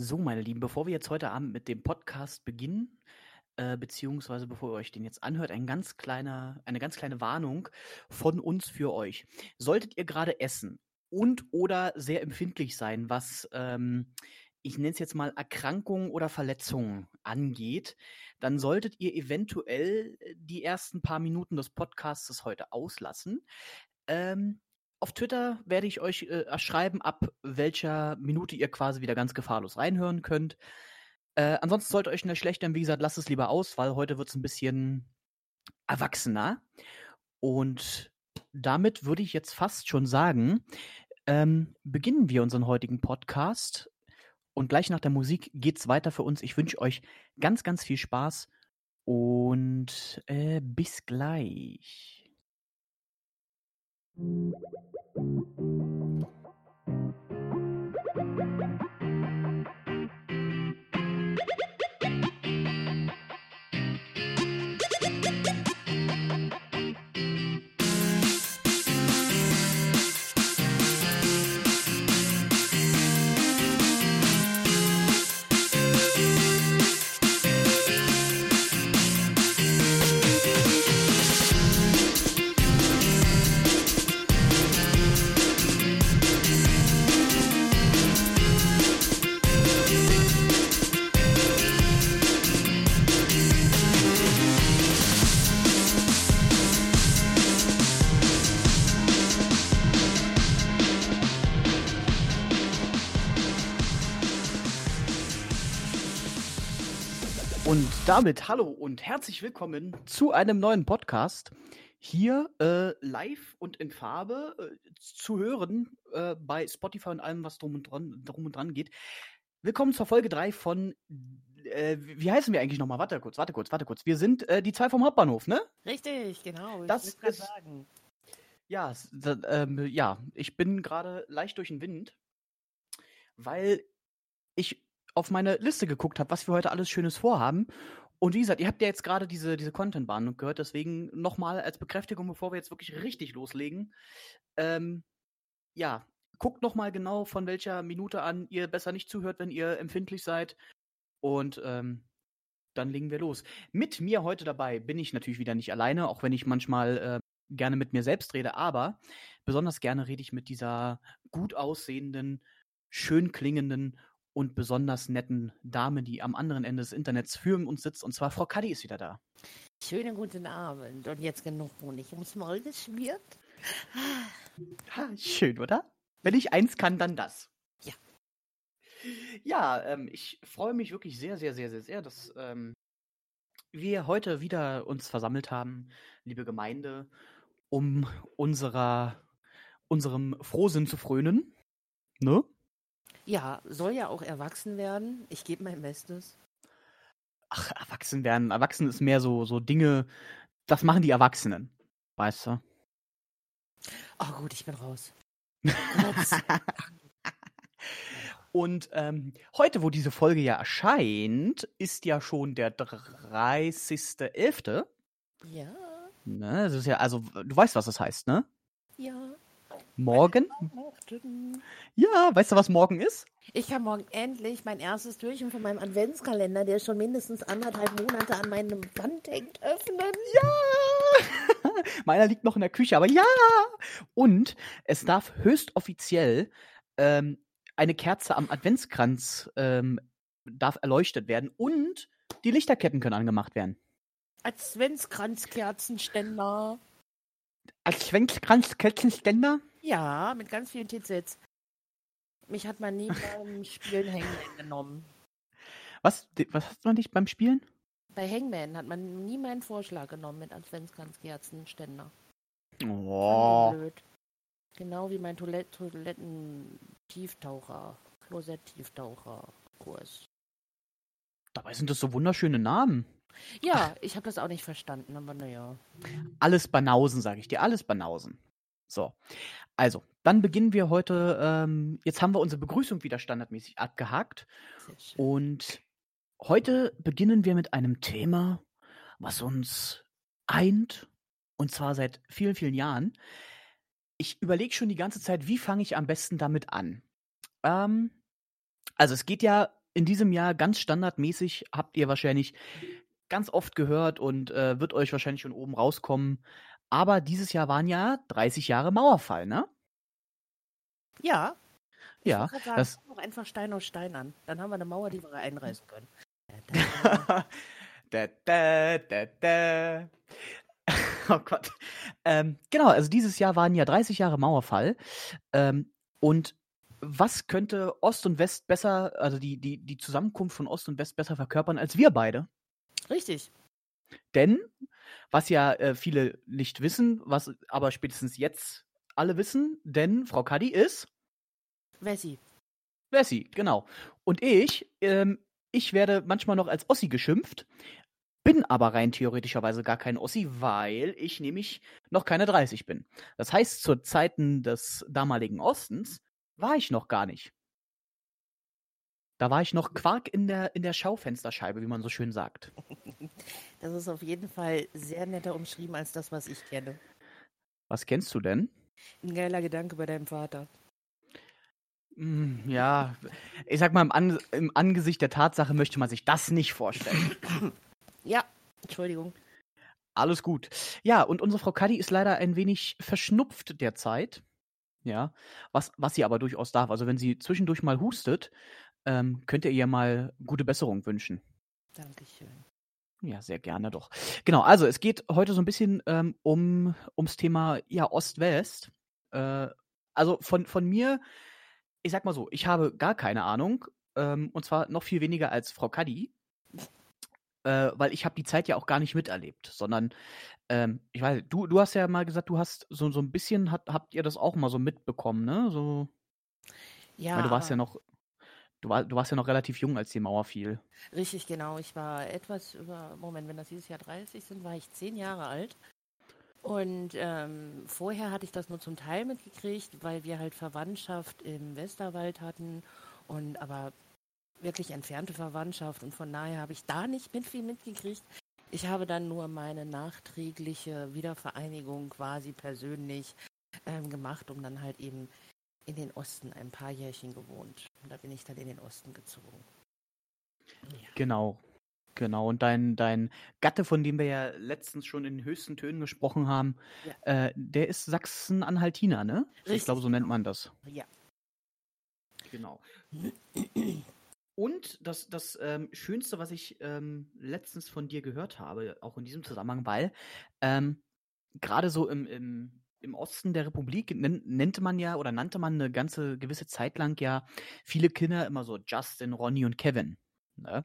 So, meine Lieben, bevor wir jetzt heute Abend mit dem Podcast beginnen, äh, beziehungsweise bevor ihr euch den jetzt anhört, ein ganz kleiner, eine ganz kleine Warnung von uns für euch. Solltet ihr gerade essen und oder sehr empfindlich sein, was ähm, ich nenne es jetzt mal Erkrankungen oder Verletzungen angeht, dann solltet ihr eventuell die ersten paar Minuten des Podcasts heute auslassen. Ähm, auf Twitter werde ich euch äh, schreiben, ab welcher Minute ihr quasi wieder ganz gefahrlos reinhören könnt. Äh, ansonsten sollte euch nicht schlecht, denn wie gesagt, lasst es lieber aus, weil heute wird es ein bisschen erwachsener. Und damit würde ich jetzt fast schon sagen, ähm, beginnen wir unseren heutigen Podcast. Und gleich nach der Musik geht es weiter für uns. Ich wünsche euch ganz, ganz viel Spaß und äh, bis gleich. Und damit hallo und herzlich willkommen zu einem neuen Podcast. Hier äh, live und in Farbe äh, zu hören äh, bei Spotify und allem, was drum und dran, drum und dran geht. Willkommen zur Folge 3 von, äh, wie heißen wir eigentlich nochmal? Warte kurz, warte kurz, warte kurz. Wir sind äh, die zwei vom Hauptbahnhof, ne? Richtig, genau. Das ist, sagen. Ja, ähm, ja, ich bin gerade leicht durch den Wind, weil ich auf meine Liste geguckt habe, was wir heute alles Schönes vorhaben. Und wie gesagt, ihr habt ja jetzt gerade diese, diese Content-Bahn gehört, deswegen nochmal als Bekräftigung, bevor wir jetzt wirklich richtig loslegen. Ähm, ja, guckt nochmal genau, von welcher Minute an ihr besser nicht zuhört, wenn ihr empfindlich seid. Und ähm, dann legen wir los. Mit mir heute dabei bin ich natürlich wieder nicht alleine, auch wenn ich manchmal äh, gerne mit mir selbst rede, aber besonders gerne rede ich mit dieser gut aussehenden, schön klingenden und besonders netten Dame, die am anderen Ende des Internets für uns sitzt. Und zwar Frau Kadi ist wieder da. Schönen guten Abend. Und jetzt genug Honig ums Maul geschmiert. Ha, schön, oder? Wenn ich eins kann, dann das. Ja. Ja, ähm, ich freue mich wirklich sehr, sehr, sehr, sehr, sehr, dass ähm, wir heute wieder uns versammelt haben, liebe Gemeinde, um unserer, unserem Frohsinn zu frönen. Ne? Ja, soll ja auch erwachsen werden. Ich gebe mein Bestes. Ach, erwachsen werden. Erwachsen ist mehr so, so Dinge, das machen die Erwachsenen. Weißt du? Oh gut, ich bin raus. Und ähm, heute, wo diese Folge ja erscheint, ist ja schon der 30.11. Ja. Ne, das ist ja, also, du weißt, was das heißt, ne? Ja. Morgen? Ja, weißt du, was morgen ist? Ich kann morgen endlich mein erstes Türchen von meinem Adventskalender, der schon mindestens anderthalb Monate an meinem Wand hängt, öffnen. Ja! Meiner liegt noch in der Küche, aber ja! Und es darf höchst offiziell ähm, eine Kerze am Adventskranz ähm, darf erleuchtet werden und die Lichterketten können angemacht werden. Adventskranzkerzenständer. Adventskranzkerzenständer? Ja, mit ganz vielen TZs. Mich hat man nie beim Spielen Hangman genommen. Was, was hat man nicht beim Spielen? Bei Hangman hat man nie meinen Vorschlag genommen mit Adventskranzkerzenständer. Oh. Blöd. Genau wie mein Toilett Toiletten-Tieftaucher, Klosett-Tieftaucher-Kurs. Dabei sind das so wunderschöne Namen. Ja, ich habe das auch nicht verstanden, aber naja. Alles Banausen, sage ich dir, alles Banausen. So, also, dann beginnen wir heute. Ähm, jetzt haben wir unsere Begrüßung wieder standardmäßig abgehakt. Und heute beginnen wir mit einem Thema, was uns eint. Und zwar seit vielen, vielen Jahren. Ich überlege schon die ganze Zeit, wie fange ich am besten damit an. Ähm, also, es geht ja in diesem Jahr ganz standardmäßig, habt ihr wahrscheinlich ganz oft gehört und äh, wird euch wahrscheinlich schon oben rauskommen. Aber dieses Jahr waren ja 30 Jahre Mauerfall, ne? Ja. Ich Ja, sagen, das- doch einfach Stein aus Stein an. Dann haben wir eine Mauer, die wir einreißen können. da, da, da, da. Oh Gott. Ähm, genau, also dieses Jahr waren ja 30 Jahre Mauerfall. Ähm, und was könnte Ost und West besser, also die, die, die Zusammenkunft von Ost und West besser verkörpern als wir beide? Richtig. Denn, was ja äh, viele nicht wissen, was aber spätestens jetzt alle wissen, denn Frau Kadi ist Wessi. Wessi, genau. Und ich, ähm, ich werde manchmal noch als Ossi geschimpft, bin aber rein theoretischerweise gar kein Ossi, weil ich nämlich noch keine 30 bin. Das heißt, zu Zeiten des damaligen Ostens war ich noch gar nicht. Da war ich noch Quark in der, in der Schaufensterscheibe, wie man so schön sagt. Das ist auf jeden Fall sehr netter umschrieben als das, was ich kenne. Was kennst du denn? Ein geiler Gedanke bei deinem Vater. Hm, ja, ich sag mal, im, An im Angesicht der Tatsache möchte man sich das nicht vorstellen. Ja, Entschuldigung. Alles gut. Ja, und unsere Frau Kadi ist leider ein wenig verschnupft derzeit. Ja, was, was sie aber durchaus darf. Also, wenn sie zwischendurch mal hustet, ähm, könnt ihr ihr mal gute Besserung wünschen. Dankeschön. Ja, sehr gerne doch. Genau, also es geht heute so ein bisschen ähm, um ums Thema ja Ost-West. Äh, also von, von mir, ich sag mal so, ich habe gar keine Ahnung. Ähm, und zwar noch viel weniger als Frau Kadi. Äh, weil ich habe die Zeit ja auch gar nicht miterlebt, sondern ähm, ich weiß, du, du hast ja mal gesagt, du hast so, so ein bisschen, hat, habt ihr das auch mal so mitbekommen, ne? So, Ja, weil du warst ja noch, du, war, du warst ja noch relativ jung, als die Mauer fiel. Richtig, genau. Ich war etwas über, Moment, wenn das dieses Jahr 30 sind, war ich zehn Jahre alt. Und ähm, vorher hatte ich das nur zum Teil mitgekriegt, weil wir halt Verwandtschaft im Westerwald hatten und aber wirklich entfernte Verwandtschaft und von daher habe ich da nicht mit viel mitgekriegt. Ich habe dann nur meine nachträgliche Wiedervereinigung quasi persönlich ähm, gemacht, um dann halt eben in den Osten ein paar Jährchen gewohnt. Und da bin ich dann in den Osten gezogen. Ja. Genau. Genau. Und dein, dein Gatte, von dem wir ja letztens schon in höchsten Tönen gesprochen haben, äh, der ist Sachsen-Anhaltiner, ne? ich Richtig, glaube, so nennt genau. man das. Ja. Genau. Und das, das ähm, Schönste, was ich ähm, letztens von dir gehört habe, auch in diesem Zusammenhang, weil ähm, gerade so im, im, im Osten der Republik nannte man ja oder nannte man eine ganze gewisse Zeit lang ja viele Kinder immer so Justin, Ronny und Kevin. Ne?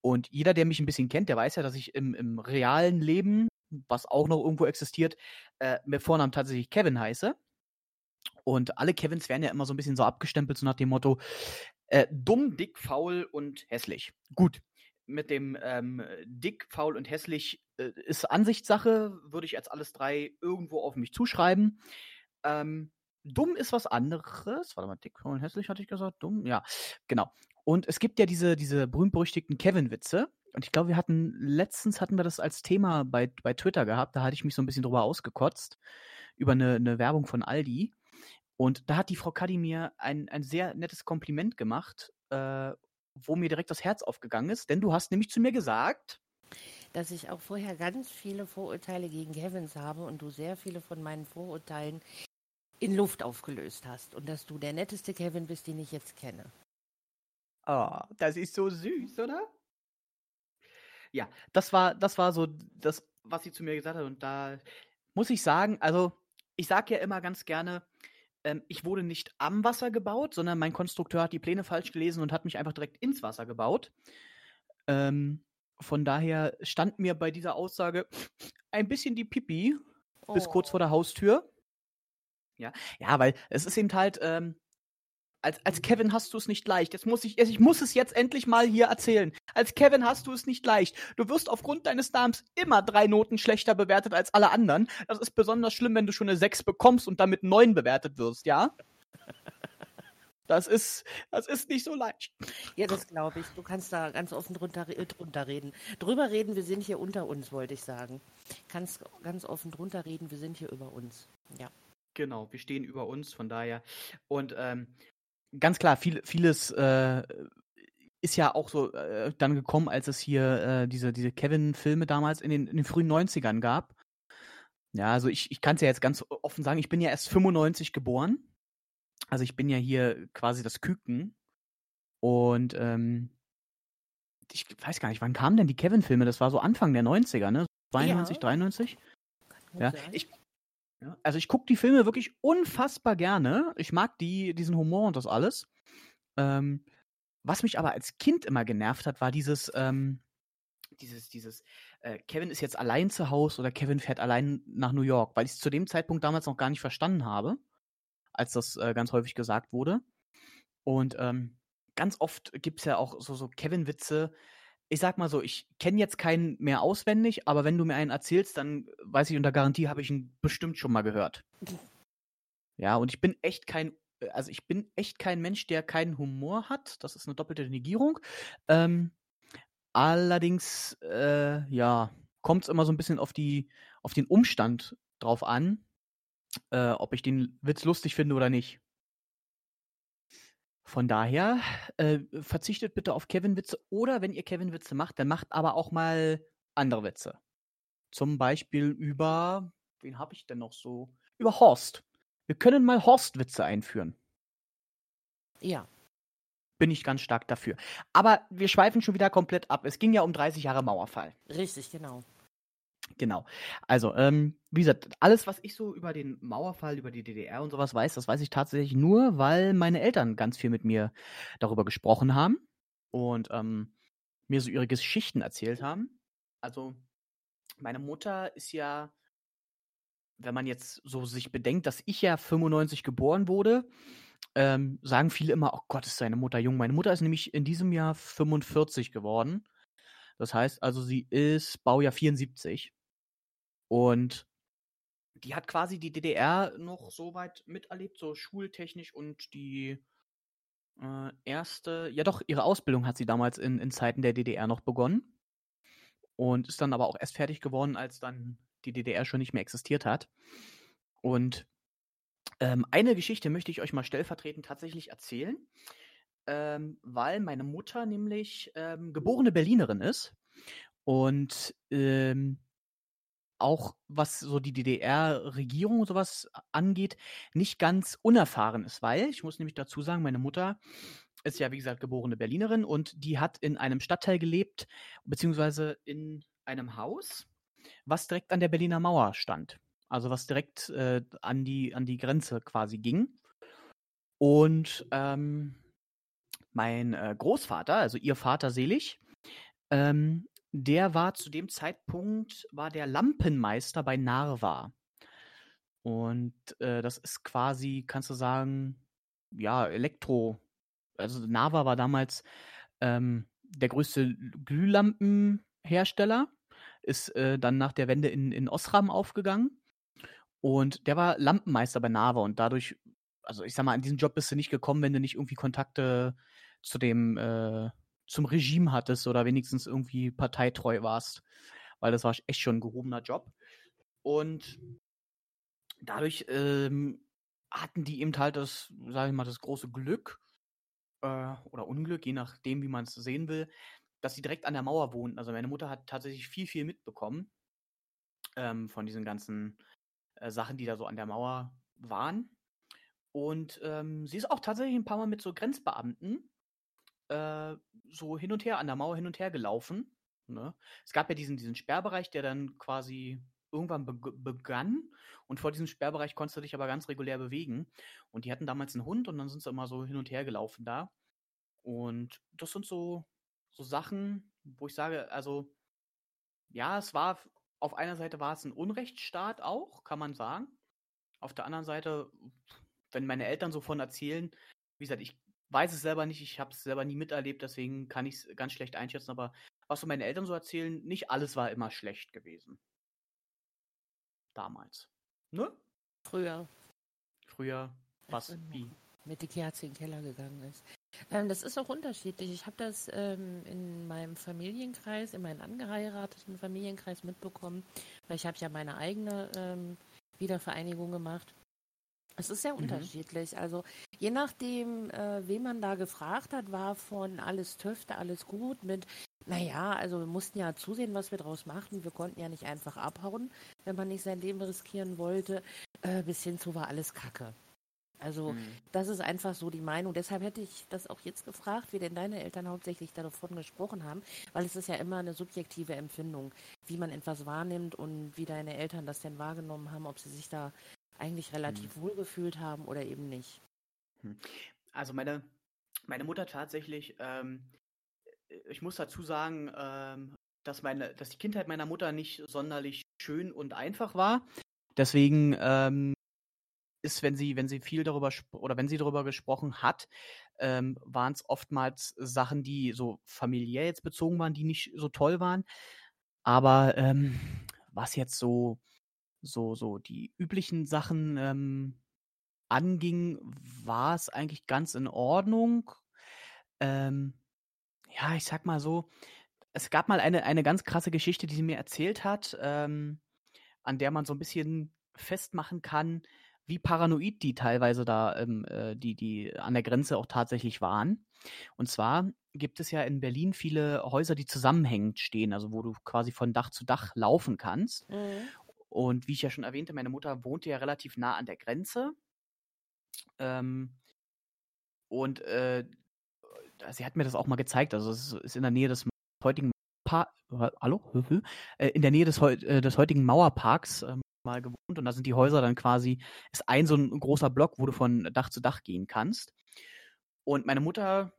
Und jeder, der mich ein bisschen kennt, der weiß ja, dass ich im, im realen Leben, was auch noch irgendwo existiert, äh, mit Vornamen tatsächlich Kevin heiße. Und alle Kevins werden ja immer so ein bisschen so abgestempelt, so nach dem Motto, äh, dumm, dick, faul und hässlich. Gut, mit dem ähm, dick, faul und hässlich äh, ist Ansichtssache, würde ich als alles drei irgendwo auf mich zuschreiben. Ähm, dumm ist was anderes. Warte mal, dick, faul und hässlich hatte ich gesagt. Dumm, ja, genau. Und es gibt ja diese, diese berühmt-berüchtigten Kevin-Witze. Und ich glaube, wir hatten, letztens hatten wir das als Thema bei, bei Twitter gehabt. Da hatte ich mich so ein bisschen drüber ausgekotzt. Über eine, eine Werbung von Aldi. Und da hat die Frau Kadi mir ein, ein sehr nettes Kompliment gemacht, äh, wo mir direkt das Herz aufgegangen ist. Denn du hast nämlich zu mir gesagt, dass ich auch vorher ganz viele Vorurteile gegen Kevins habe und du sehr viele von meinen Vorurteilen in Luft aufgelöst hast und dass du der netteste Kevin bist, den ich jetzt kenne. Oh, das ist so süß, oder? Ja, das war, das war so das, was sie zu mir gesagt hat. Und da muss ich sagen, also ich sage ja immer ganz gerne, ich wurde nicht am Wasser gebaut, sondern mein Konstrukteur hat die Pläne falsch gelesen und hat mich einfach direkt ins Wasser gebaut. Ähm, von daher stand mir bei dieser Aussage ein bisschen die Pipi bis kurz vor der Haustür. Ja, ja, weil es ist eben halt, ähm, als, als Kevin hast du es nicht leicht. Jetzt muss ich, ich muss es jetzt endlich mal hier erzählen. Als Kevin hast du es nicht leicht. Du wirst aufgrund deines Namens immer drei Noten schlechter bewertet als alle anderen. Das ist besonders schlimm, wenn du schon eine 6 bekommst und damit 9 bewertet wirst, ja? Das ist, das ist nicht so leicht. Ja, das glaube ich. Du kannst da ganz offen drunter, äh, drunter reden. Drüber reden, wir sind hier unter uns, wollte ich sagen. Kannst ganz offen drunter reden, wir sind hier über uns. Ja. Genau, wir stehen über uns, von daher. Und ähm, ganz klar, viel, vieles äh, ist ja auch so äh, dann gekommen, als es hier äh, diese, diese Kevin-Filme damals in den, in den frühen 90ern gab. Ja, also ich, ich kann es ja jetzt ganz offen sagen, ich bin ja erst 95 geboren. Also ich bin ja hier quasi das Küken. Und ähm, ich weiß gar nicht, wann kamen denn die Kevin-Filme? Das war so Anfang der 90er, ne? 92, ja. 93? Ja, ich, ja, also ich gucke die Filme wirklich unfassbar gerne. Ich mag die, diesen Humor und das alles. Ähm, was mich aber als Kind immer genervt hat, war dieses, ähm, dieses, dieses, äh, Kevin ist jetzt allein zu Hause oder Kevin fährt allein nach New York, weil ich es zu dem Zeitpunkt damals noch gar nicht verstanden habe, als das äh, ganz häufig gesagt wurde. Und ähm, ganz oft gibt es ja auch so, so Kevin-Witze. Ich sag mal so, ich kenne jetzt keinen mehr auswendig, aber wenn du mir einen erzählst, dann weiß ich unter Garantie, habe ich ihn bestimmt schon mal gehört. Ja, und ich bin echt kein, also ich bin echt kein Mensch, der keinen Humor hat. Das ist eine doppelte Negierung. Ähm, allerdings, äh, ja, kommt es immer so ein bisschen auf die, auf den Umstand drauf an, äh, ob ich den Witz lustig finde oder nicht. Von daher, äh, verzichtet bitte auf Kevin-Witze oder wenn ihr Kevin-Witze macht, dann macht aber auch mal andere Witze. Zum Beispiel über, wen habe ich denn noch so? Über Horst. Wir können mal Horst-Witze einführen. Ja. Bin ich ganz stark dafür. Aber wir schweifen schon wieder komplett ab. Es ging ja um 30 Jahre Mauerfall. Richtig, genau. Genau. Also, ähm, wie gesagt, alles, was ich so über den Mauerfall, über die DDR und sowas weiß, das weiß ich tatsächlich nur, weil meine Eltern ganz viel mit mir darüber gesprochen haben und ähm, mir so ihre Geschichten erzählt haben. Also, meine Mutter ist ja, wenn man jetzt so sich bedenkt, dass ich ja 95 geboren wurde, ähm, sagen viele immer, oh Gott, ist seine Mutter jung. Meine Mutter ist nämlich in diesem Jahr 45 geworden. Das heißt also, sie ist Baujahr 74. Und die hat quasi die DDR noch so weit miterlebt, so schultechnisch und die äh, erste, ja doch, ihre Ausbildung hat sie damals in, in Zeiten der DDR noch begonnen. Und ist dann aber auch erst fertig geworden, als dann die DDR schon nicht mehr existiert hat. Und ähm, eine Geschichte möchte ich euch mal stellvertretend tatsächlich erzählen ähm, weil meine Mutter nämlich ähm, geborene Berlinerin ist und ähm, auch was so die DDR-Regierung und sowas angeht, nicht ganz unerfahren ist, weil ich muss nämlich dazu sagen, meine Mutter ist ja wie gesagt geborene Berlinerin und die hat in einem Stadtteil gelebt, beziehungsweise in einem Haus, was direkt an der Berliner Mauer stand. Also was direkt äh, an, die, an die Grenze quasi ging. Und ähm, mein äh, Großvater, also ihr Vater selig, ähm, der war zu dem Zeitpunkt, war der Lampenmeister bei Narva. Und äh, das ist quasi, kannst du sagen, ja, Elektro. Also Narva war damals ähm, der größte Glühlampenhersteller, ist äh, dann nach der Wende in, in Osram aufgegangen. Und der war Lampenmeister bei Narva und dadurch, also ich sag mal, an diesen Job bist du nicht gekommen, wenn du nicht irgendwie Kontakte zu dem, äh, zum Regime hattest oder wenigstens irgendwie parteitreu warst. Weil das war echt schon ein gehobener Job. Und dadurch ähm, hatten die eben halt das, sage ich mal, das große Glück äh, oder Unglück, je nachdem, wie man es sehen will, dass sie direkt an der Mauer wohnten. Also meine Mutter hat tatsächlich viel, viel mitbekommen ähm, von diesen ganzen äh, Sachen, die da so an der Mauer waren. Und ähm, sie ist auch tatsächlich ein paar Mal mit so Grenzbeamten äh, so hin und her, an der Mauer hin und her gelaufen. Ne? Es gab ja diesen, diesen Sperrbereich, der dann quasi irgendwann be begann und vor diesem Sperrbereich konntest du dich aber ganz regulär bewegen. Und die hatten damals einen Hund und dann sind sie immer so hin und her gelaufen da. Und das sind so, so Sachen, wo ich sage, also ja, es war, auf einer Seite war es ein Unrechtsstaat auch, kann man sagen. Auf der anderen Seite, wenn meine Eltern so von erzählen, wie gesagt, ich weiß es selber nicht, ich habe es selber nie miterlebt, deswegen kann ich es ganz schlecht einschätzen, aber was so meine Eltern so erzählen, nicht alles war immer schlecht gewesen. Damals. Ne? Früher. Früher, was, wie? Mit die Kerze in den Keller gegangen ist. Ähm, das ist auch unterschiedlich. Ich habe das ähm, in meinem Familienkreis, in meinem angeheirateten Familienkreis mitbekommen, weil ich habe ja meine eigene ähm, Wiedervereinigung gemacht. Es ist sehr Mhm. unterschiedlich. Also je nachdem, äh, wen man da gefragt hat, war von alles Töfte, alles gut mit, naja, also wir mussten ja zusehen, was wir draus machten. Wir konnten ja nicht einfach abhauen, wenn man nicht sein Leben riskieren wollte. Äh, bis hin zu war alles Kacke. Also Mhm. das ist einfach so die Meinung. Deshalb hätte ich das auch jetzt gefragt, wie denn deine Eltern hauptsächlich davon gesprochen haben, weil es ist ja immer eine subjektive Empfindung, wie man etwas wahrnimmt und wie deine Eltern das denn wahrgenommen haben, ob sie sich da eigentlich relativ wohl gefühlt haben oder eben nicht. Also meine, meine Mutter tatsächlich, ähm, ich muss dazu sagen, ähm, dass meine, dass die Kindheit meiner Mutter nicht sonderlich schön und einfach war. Deswegen ähm, ist, wenn sie, wenn sie viel darüber oder wenn sie darüber gesprochen hat, ähm, waren es oftmals Sachen, die so familiär jetzt bezogen waren, die nicht so toll waren. Aber ähm, was jetzt so, so, so die üblichen Sachen ähm, anging, war es eigentlich ganz in Ordnung. Ähm, ja, ich sag mal so, es gab mal eine, eine ganz krasse Geschichte, die sie mir erzählt hat, ähm, an der man so ein bisschen festmachen kann, wie paranoid die teilweise da, ähm, äh, die, die an der Grenze auch tatsächlich waren. Und zwar gibt es ja in Berlin viele Häuser, die zusammenhängend stehen, also wo du quasi von Dach zu Dach laufen kannst. Und wie ich ja schon erwähnte, meine Mutter wohnte ja relativ nah an der Grenze. Ähm, und äh, sie hat mir das auch mal gezeigt. Also es ist- in der Nähe des heutigen pa Hallo? Äh, in der Nähe des, äh, des heutigen Mauerparks ähm, mal gewohnt und da sind die Häuser dann quasi, ist ein so ein großer Block, wo du von Dach zu Dach gehen kannst. Und meine Mutter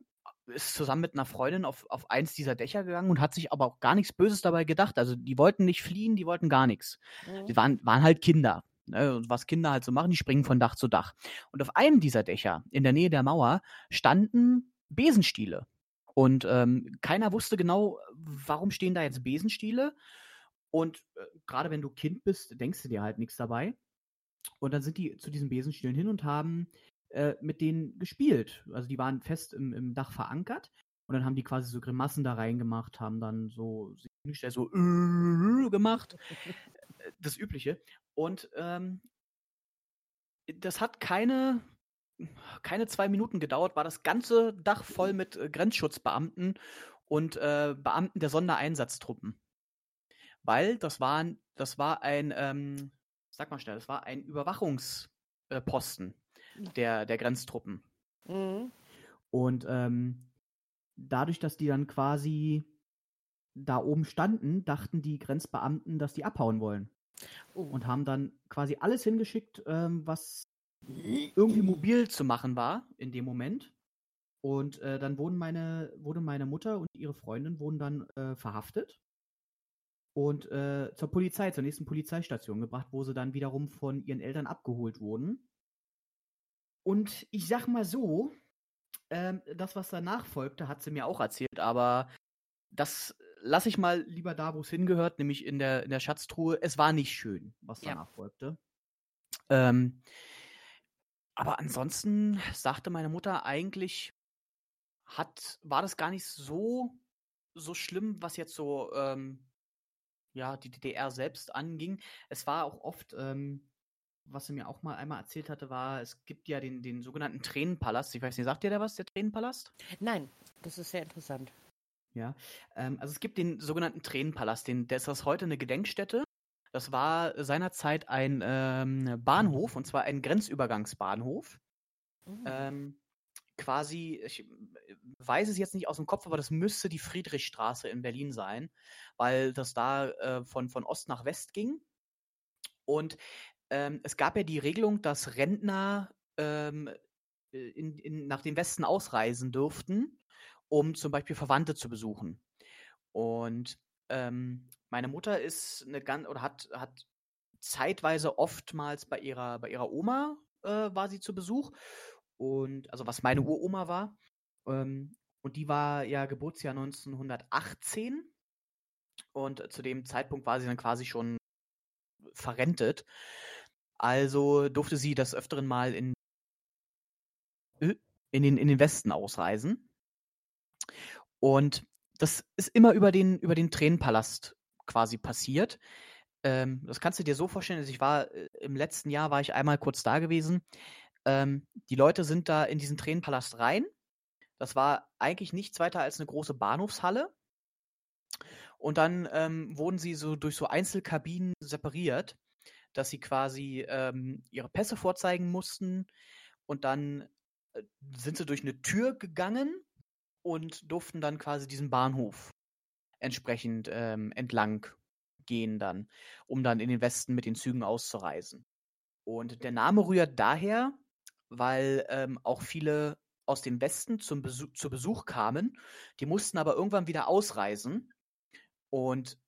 ist zusammen mit einer Freundin auf, auf eins dieser Dächer gegangen und hat sich aber auch gar nichts Böses dabei gedacht. Also die wollten nicht fliehen, die wollten gar nichts. Mhm. Die waren, waren halt Kinder. Ne? Und was Kinder halt so machen, die springen von Dach zu Dach. Und auf einem dieser Dächer, in der Nähe der Mauer, standen Besenstiele. Und ähm, keiner wusste genau, warum stehen da jetzt Besenstiele. Und äh, gerade wenn du Kind bist, denkst du dir halt nichts dabei. Und dann sind die zu diesen Besenstielen hin und haben äh, mit denen gespielt. Also die waren fest im, im Dach verankert. Und dann haben die quasi so Grimassen da reingemacht, haben dann so hingestellt, so äh, gemacht. Äh, Das Übliche. Und ähm, das hat keine, keine zwei Minuten gedauert, war das ganze Dach voll mit Grenzschutzbeamten und äh, Beamten der Sondereinsatztruppen. Weil das waren, das war ein, ähm, sag mal schnell, das war ein Überwachungsposten Posten der, der Grenztruppen. Mhm. Und ähm, dadurch, dass die dann quasi da oben standen, dachten die Grenzbeamten, dass die abhauen wollen. Oh. Und haben dann quasi alles hingeschickt, ähm, was irgendwie mobil zu machen war in dem Moment. Und äh, dann wurden meine, wurde meine Mutter und ihre Freundin wurden dann äh, verhaftet und äh, zur Polizei, zur nächsten Polizeistation gebracht, wo sie dann wiederum von ihren Eltern abgeholt wurden. Und ich sag mal so, ähm, das, was danach folgte, hat sie mir auch erzählt, aber das lasse ich mal lieber da, wo es hingehört, nämlich in der, in der Schatztruhe. Es war nicht schön, was Ja. danach folgte. Ähm, aber ansonsten sagte meine Mutter eigentlich, hat, war das gar nicht so, so schlimm, was jetzt so, ähm, ja, die DDR selbst anging. Es war auch oft, ähm, was sie mir auch mal einmal erzählt hatte, war, es gibt ja den, den sogenannten Tränenpalast. Ich weiß nicht, sagt ihr der was, der Tränenpalast? Nein, das ist sehr interessant. Ja, ähm, also es gibt den sogenannten Tränenpalast, den, der ist das heute eine Gedenkstätte. Das war seinerzeit ein ähm, Bahnhof, und zwar ein Grenzübergangsbahnhof. Mhm. Ähm, quasi, ich weiß es jetzt nicht aus dem Kopf, aber das müsste die Friedrichstraße in Berlin sein, weil das da äh, von, von Ost nach West ging. Und ähm, es gab ja die Regelung, dass Rentner ähm, äh, in, in, nach dem Westen ausreisen dürften, um zum Beispiel Verwandte zu besuchen. Und ähm, meine Mutter ist eine ganz oder hat, hat zeitweise oftmals bei ihrer, bei ihrer Oma äh, war sie zu Besuch. Und also was meine Uroma war. Ähm, und die war ja Geburtsjahr 1918. Und zu dem Zeitpunkt war sie dann quasi schon verrentet. Also durfte sie des Öfteren mal in, in, den, in den Westen ausreisen. Und das ist immer über den, über den Tränenpalast quasi passiert. Ähm, das kannst du dir so vorstellen. Also ich war äh, im letzten Jahr war ich einmal kurz da gewesen. Ähm, die Leute sind da in diesen Tränenpalast rein. Das war eigentlich nichts weiter als eine große Bahnhofshalle. Und dann ähm, wurden sie so durch so Einzelkabinen separiert, dass sie quasi ähm, ihre Pässe vorzeigen mussten. Und dann äh, sind sie durch eine Tür gegangen und durften dann quasi diesen Bahnhof entsprechend ähm, entlang gehen dann, um dann in den Westen mit den Zügen auszureisen. Und der Name rührt daher, weil ähm, auch viele aus dem Westen zum Besuch, zu Besuch kamen. Die mussten aber irgendwann wieder ausreisen. Und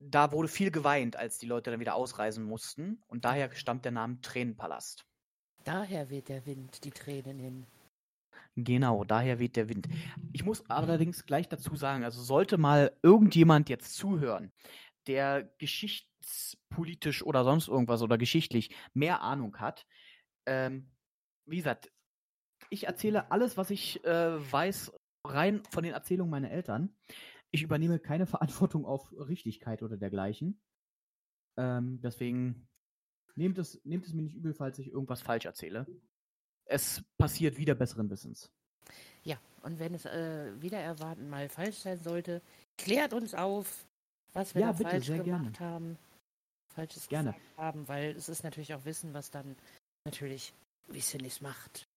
da wurde viel geweint, als die Leute dann wieder ausreisen mussten. Und daher stammt der Name Tränenpalast. Daher weht der Wind die Tränen hin. Genau, daher weht der Wind. Ich muss allerdings gleich dazu sagen, also sollte mal irgendjemand jetzt zuhören, der geschichtspolitisch oder sonst irgendwas oder geschichtlich mehr Ahnung hat, ähm, wie gesagt, ich erzähle alles, was ich äh, weiß, rein von den Erzählungen meiner Eltern. Ich übernehme keine Verantwortung auf Richtigkeit oder dergleichen. Ähm, deswegen nehmt es, nehmt es mir nicht übel, falls ich irgendwas falsch erzähle. Es passiert wieder besseren Wissens. Ja, und wenn es äh, wieder erwarten mal falsch sein sollte, klärt uns auf, was wir Ja, da bitte, falsch gemacht gerne. haben, falsches Gerne. gesagt haben, weil es ist natürlich auch Wissen, was dann natürlich Wissen es macht.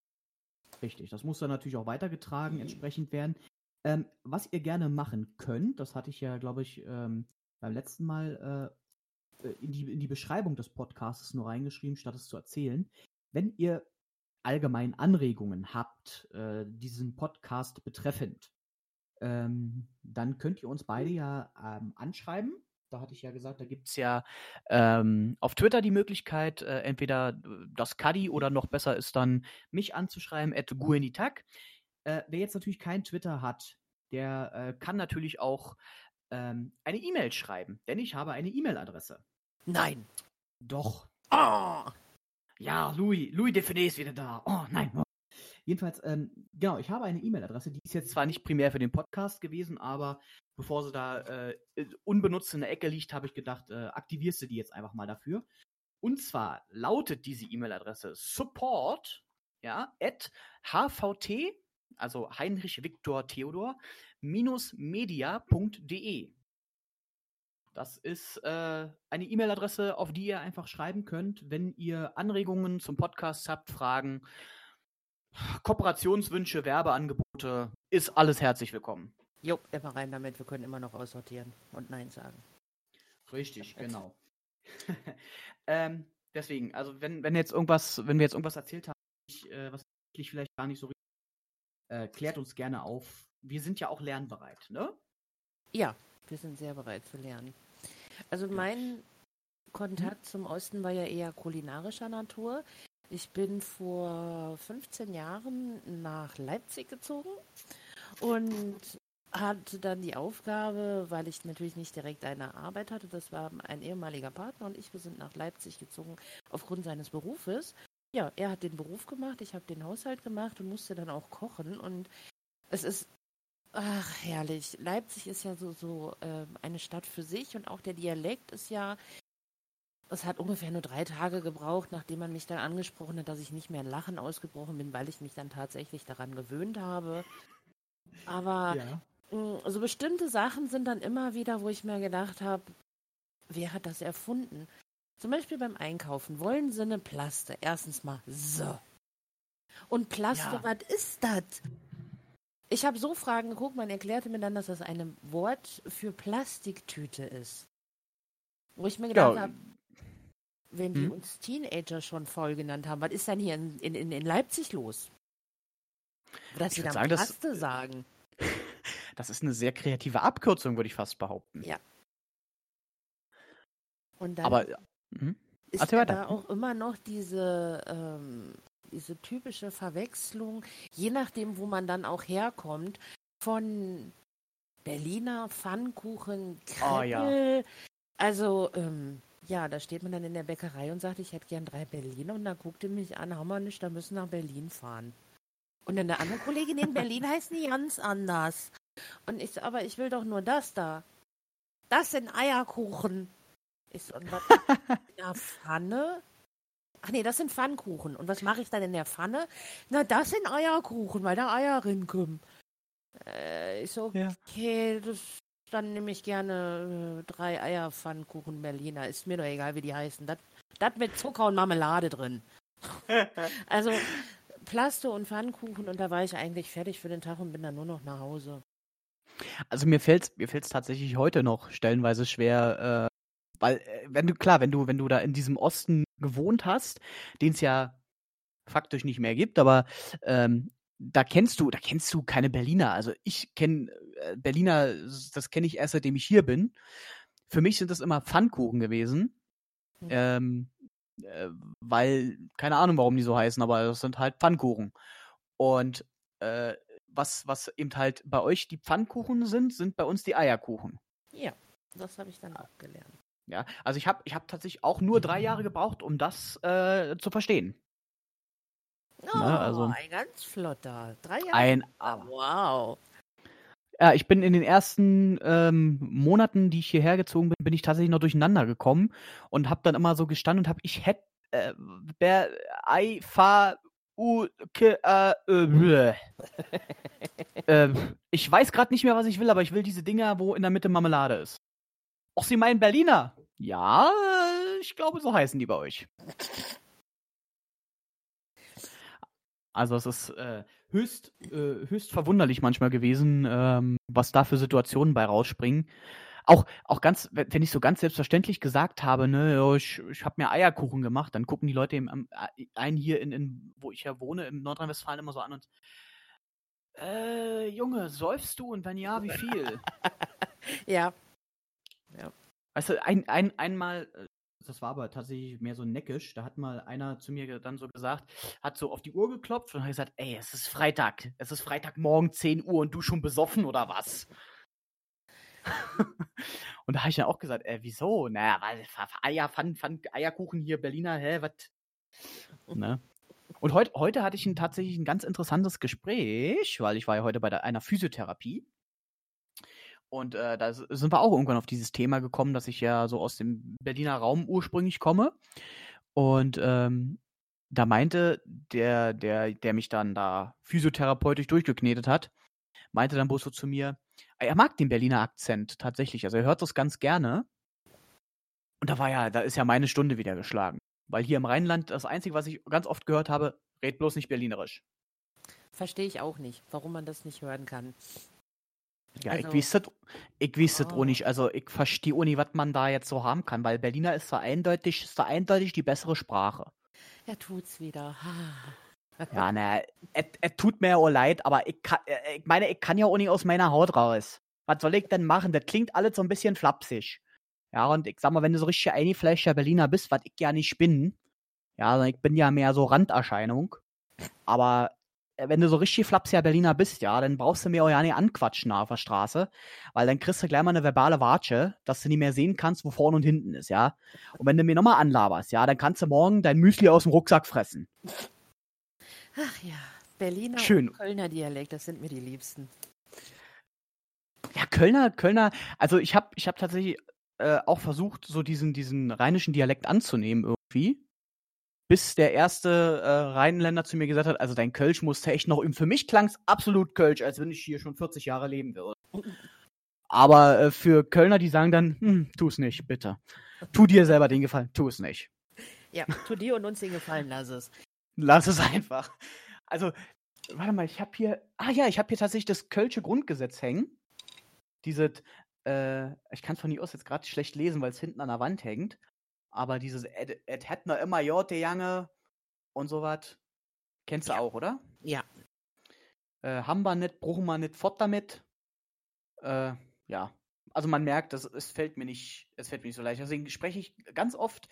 Richtig, das muss dann natürlich auch weitergetragen entsprechend werden. Ähm, was ihr gerne machen könnt, das hatte ich ja, glaube ich, ähm, beim letzten Mal äh, äh, in, die, in die Beschreibung des Podcasts nur reingeschrieben, statt es zu erzählen. Wenn ihr allgemein Anregungen habt, äh, diesen Podcast betreffend, ähm, dann könnt ihr uns beide ja ähm, anschreiben. Da hatte ich ja gesagt, da gibt es ja ähm, auf Twitter die Möglichkeit, äh, entweder äh, das Kadi oder noch besser ist dann mich anzuschreiben, at Guenitag. Äh, wer jetzt natürlich kein Twitter hat, der äh, kann natürlich auch ähm, eine E-Mail schreiben, denn ich habe eine E-Mail-Adresse. Nein. Doch. Oh, Ja, Louis, Louis Define ist wieder da. Oh, nein. Oh. Jedenfalls, ähm, genau, ich habe eine E-Mail-Adresse, die ist jetzt zwar nicht primär für den Podcast gewesen, aber bevor sie da äh, unbenutzt in der Ecke liegt, habe ich gedacht, äh, aktivierst du die jetzt einfach mal dafür. Und zwar lautet diese E-Mail-Adresse support, ja, at hvt, also Heinrich Viktor Theodor, minus media.de. Das ist äh, eine E-Mail-Adresse, auf die ihr einfach schreiben könnt, wenn ihr Anregungen zum Podcast habt, Fragen, Kooperationswünsche, Werbeangebote, ist alles herzlich willkommen. jo, immer rein damit, wir können immer noch aussortieren und Nein sagen. Richtig, genau. ähm, deswegen, also wenn, wenn jetzt irgendwas, wenn wir jetzt irgendwas erzählt haben, ich, äh, was ich vielleicht gar nicht so richtig, äh, klärt uns gerne auf. Wir sind ja auch lernbereit, ne? Ja, wir sind sehr bereit zu lernen. Also mein Kontakt zum Osten war ja eher kulinarischer Natur. Ich bin vor 15 Jahren nach Leipzig gezogen und hatte dann die Aufgabe, weil ich natürlich nicht direkt eine Arbeit hatte, das war ein ehemaliger Partner und ich, wir sind nach Leipzig gezogen aufgrund seines Berufes. Ja, er hat den Beruf gemacht, ich habe den Haushalt gemacht und musste dann auch kochen und es ist Ach, herrlich. Leipzig ist ja so, so ähm, eine Stadt für sich und auch der Dialekt ist ja. Es hat ungefähr nur drei Tage gebraucht, nachdem man mich dann angesprochen hat, dass ich nicht mehr in Lachen ausgebrochen bin, weil ich mich dann tatsächlich daran gewöhnt habe. Aber Ja. mh, so bestimmte Sachen sind dann immer wieder, wo ich mir gedacht habe, wer hat das erfunden? Zum Beispiel beim Einkaufen wollen sie eine Plaste. Erstens mal so. Und Plaste, Ja. was ist das? Ich habe so Fragen geguckt, man erklärte mir dann, dass das ein Wort für Plastiktüte ist. Wo ich mir gedacht Ja. habe, wenn die Hm? uns Teenager schon voll genannt haben, was ist denn hier in, in, in Leipzig los? Dass Ich sie dann sagen, das- Plaste sagen. Das ist eine sehr kreative Abkürzung, würde ich fast behaupten. Ja. Dann Aber, mhm. ist ja da auch immer noch diese, ähm, diese typische Verwechslung, je nachdem, wo man dann auch herkommt, von Berliner Pfannkuchen, Oh, ja. Kreppel. Also, ähm, ja, da steht man dann in der Bäckerei und sagt, ich hätte gern drei Berliner und dann guckt er mich an, haben wir nicht, da müssen wir nach Berlin fahren. Und dann eine andere Kollegin in Berlin heißt die ganz anders. Und ich aber ich will doch nur das da. Das sind Eierkuchen. Ist und was in der Pfanne? Ach nee, das sind Pfannkuchen. Und was mache ich dann in der Pfanne? Na, das sind Eierkuchen, weil da Eier rinkommen. Äh, ich so, Ja. okay, das, dann nehme ich gerne äh, drei Eierpfannkuchen Berliner. Ist mir doch egal, wie die heißen. Das mit Zucker und Marmelade drin. also Plaste und Pfannkuchen und da war ich eigentlich fertig für den Tag und bin dann nur noch nach Hause. Also mir fällt's, mir fällt's tatsächlich heute noch stellenweise schwer, äh, weil, äh, wenn du, klar, wenn du, wenn du da in diesem Osten gewohnt hast, den es ja faktisch nicht mehr gibt, aber ähm, da kennst du, da kennst du keine Berliner. Also ich kenne äh, Berliner, das kenne ich erst seitdem ich hier bin. Für mich sind das immer Pfannkuchen gewesen. Mhm. Ähm, äh, weil, keine Ahnung, warum die so heißen, aber das sind halt Pfannkuchen. Und äh, was, was eben halt bei euch die Pfannkuchen sind, sind bei uns die Eierkuchen. Ja, das habe ich dann auch gelernt. Ja, also ich habe ich hab tatsächlich auch nur drei Jahre gebraucht, um das äh, zu verstehen. Oh, also- ein ganz flotter. Drei Jahre. Ein, Ah, wow. ja, ich bin in den ersten ähm, Monaten, die ich hierher gezogen bin, bin ich tatsächlich noch durcheinander gekommen und habe dann immer so gestanden und habe, ich hätte, äh, ber, ei, fa, u, k, äh, äh, ähm, ich weiß gerade nicht mehr, was ich will, aber ich will diese Dinger, wo in der Mitte Marmelade ist. Och, Sie meinen Berliner? Ja, äh, ich glaube, so heißen die bei euch. Also es ist äh, höchst, äh, höchst verwunderlich manchmal gewesen, ähm, was da für Situationen bei rausspringen. Auch, auch ganz, wenn ich so ganz selbstverständlich gesagt habe, ne, ja, ich, ich habe mir Eierkuchen gemacht, dann gucken die Leute im, äh, einen hier in, in, wo ich ja wohne, in Nordrhein-Westfalen immer so an und äh, Junge, säufst du und wenn ja, wie viel? Ja. Weißt du, ein, ein, einmal, äh, das war aber tatsächlich mehr so neckisch, da hat mal einer zu mir dann so gesagt, hat so auf die Uhr geklopft und hat gesagt, ey, es ist Freitag, es ist Freitagmorgen 10 Uhr und du schon besoffen oder was? und da habe ich dann auch gesagt, äh, wieso? Naja, weil Eier, Pfann, Pfann, Eierkuchen hier, Berliner, hä, was? Ne? Und heut, heute hatte ich ein, tatsächlich ein ganz interessantes Gespräch, weil ich war ja heute bei der, einer Physiotherapie. Und äh, da sind wir auch irgendwann auf dieses Thema gekommen, dass ich ja so aus dem Berliner Raum ursprünglich komme. Und ähm, da meinte der, der, der mich dann da physiotherapeutisch durchgeknetet hat, meinte dann bloß so zu mir, er mag den Berliner Akzent tatsächlich. Also er hört das ganz gerne. Und da war ja, da ist ja meine Stunde wieder geschlagen. Weil hier im Rheinland das Einzige, was ich ganz oft gehört habe, red bloß nicht Berlinerisch. Verstehe ich auch nicht, warum man das nicht hören kann. Ja, ich Also- weiß das, ich weiß das auch Oh. nicht. Also ich verstehe auch nicht, was man da jetzt so haben kann, weil Berliner ist da eindeutig, ist da eindeutig die bessere Sprache. Er tut's wieder. Ja, ne, es tut mir ja auch leid, aber ich, kann, äh, ich meine, ich kann ja auch nicht aus meiner Haut raus. Was soll ich denn machen? Das klingt alles so ein bisschen flapsig. Ja, und ich sag mal, wenn du so richtig eingefleischter Berliner bist, was ich ja nicht bin, ja, ich bin ja mehr so Randerscheinung, aber wenn du so richtig flapsiger Berliner bist, ja, dann brauchst du mir auch ja nicht anquatschen auf der Straße, weil dann kriegst du gleich mal eine verbale Watsche, dass du nicht mehr sehen kannst, wo vorne und hinten ist, ja. Und wenn du mir nochmal anlaberst, ja, dann kannst du morgen dein Müsli aus dem Rucksack fressen. Ach ja, Berliner Schön. und Kölner Dialekt, das sind mir die liebsten. Ja, Kölner, Kölner, also ich habe ich hab tatsächlich äh, auch versucht, so diesen, diesen rheinischen Dialekt anzunehmen irgendwie. Bis der erste äh, Rheinländer zu mir gesagt hat, also dein Kölsch musste echt noch üben. Für mich klang es absolut Kölsch, als wenn ich hier schon 40 Jahre leben würde. Aber äh, für Kölner, die sagen dann, hm, tu es nicht, bitte. Tu dir selber den Gefallen, tu es nicht. Ja, tu dir und uns den Gefallen, lass es. Lass es einfach. Also, warte mal, ich habe hier, ah ja, ich habe hier tatsächlich das Kölsche Grundgesetz hängen. Dieses, äh, ich kann es von hier aus jetzt gerade schlecht lesen, weil es hinten an der Wand hängt. Aber dieses, et hätt noch immer Jote Jange und sowas. Kennst du Ja. auch, oder? Ja. Äh, haben wir nicht, brauchen wir nicht fort damit. Äh, ja. Also man merkt, das, es fällt mir nicht, es fällt mir nicht so leicht. Deswegen spreche ich ganz oft,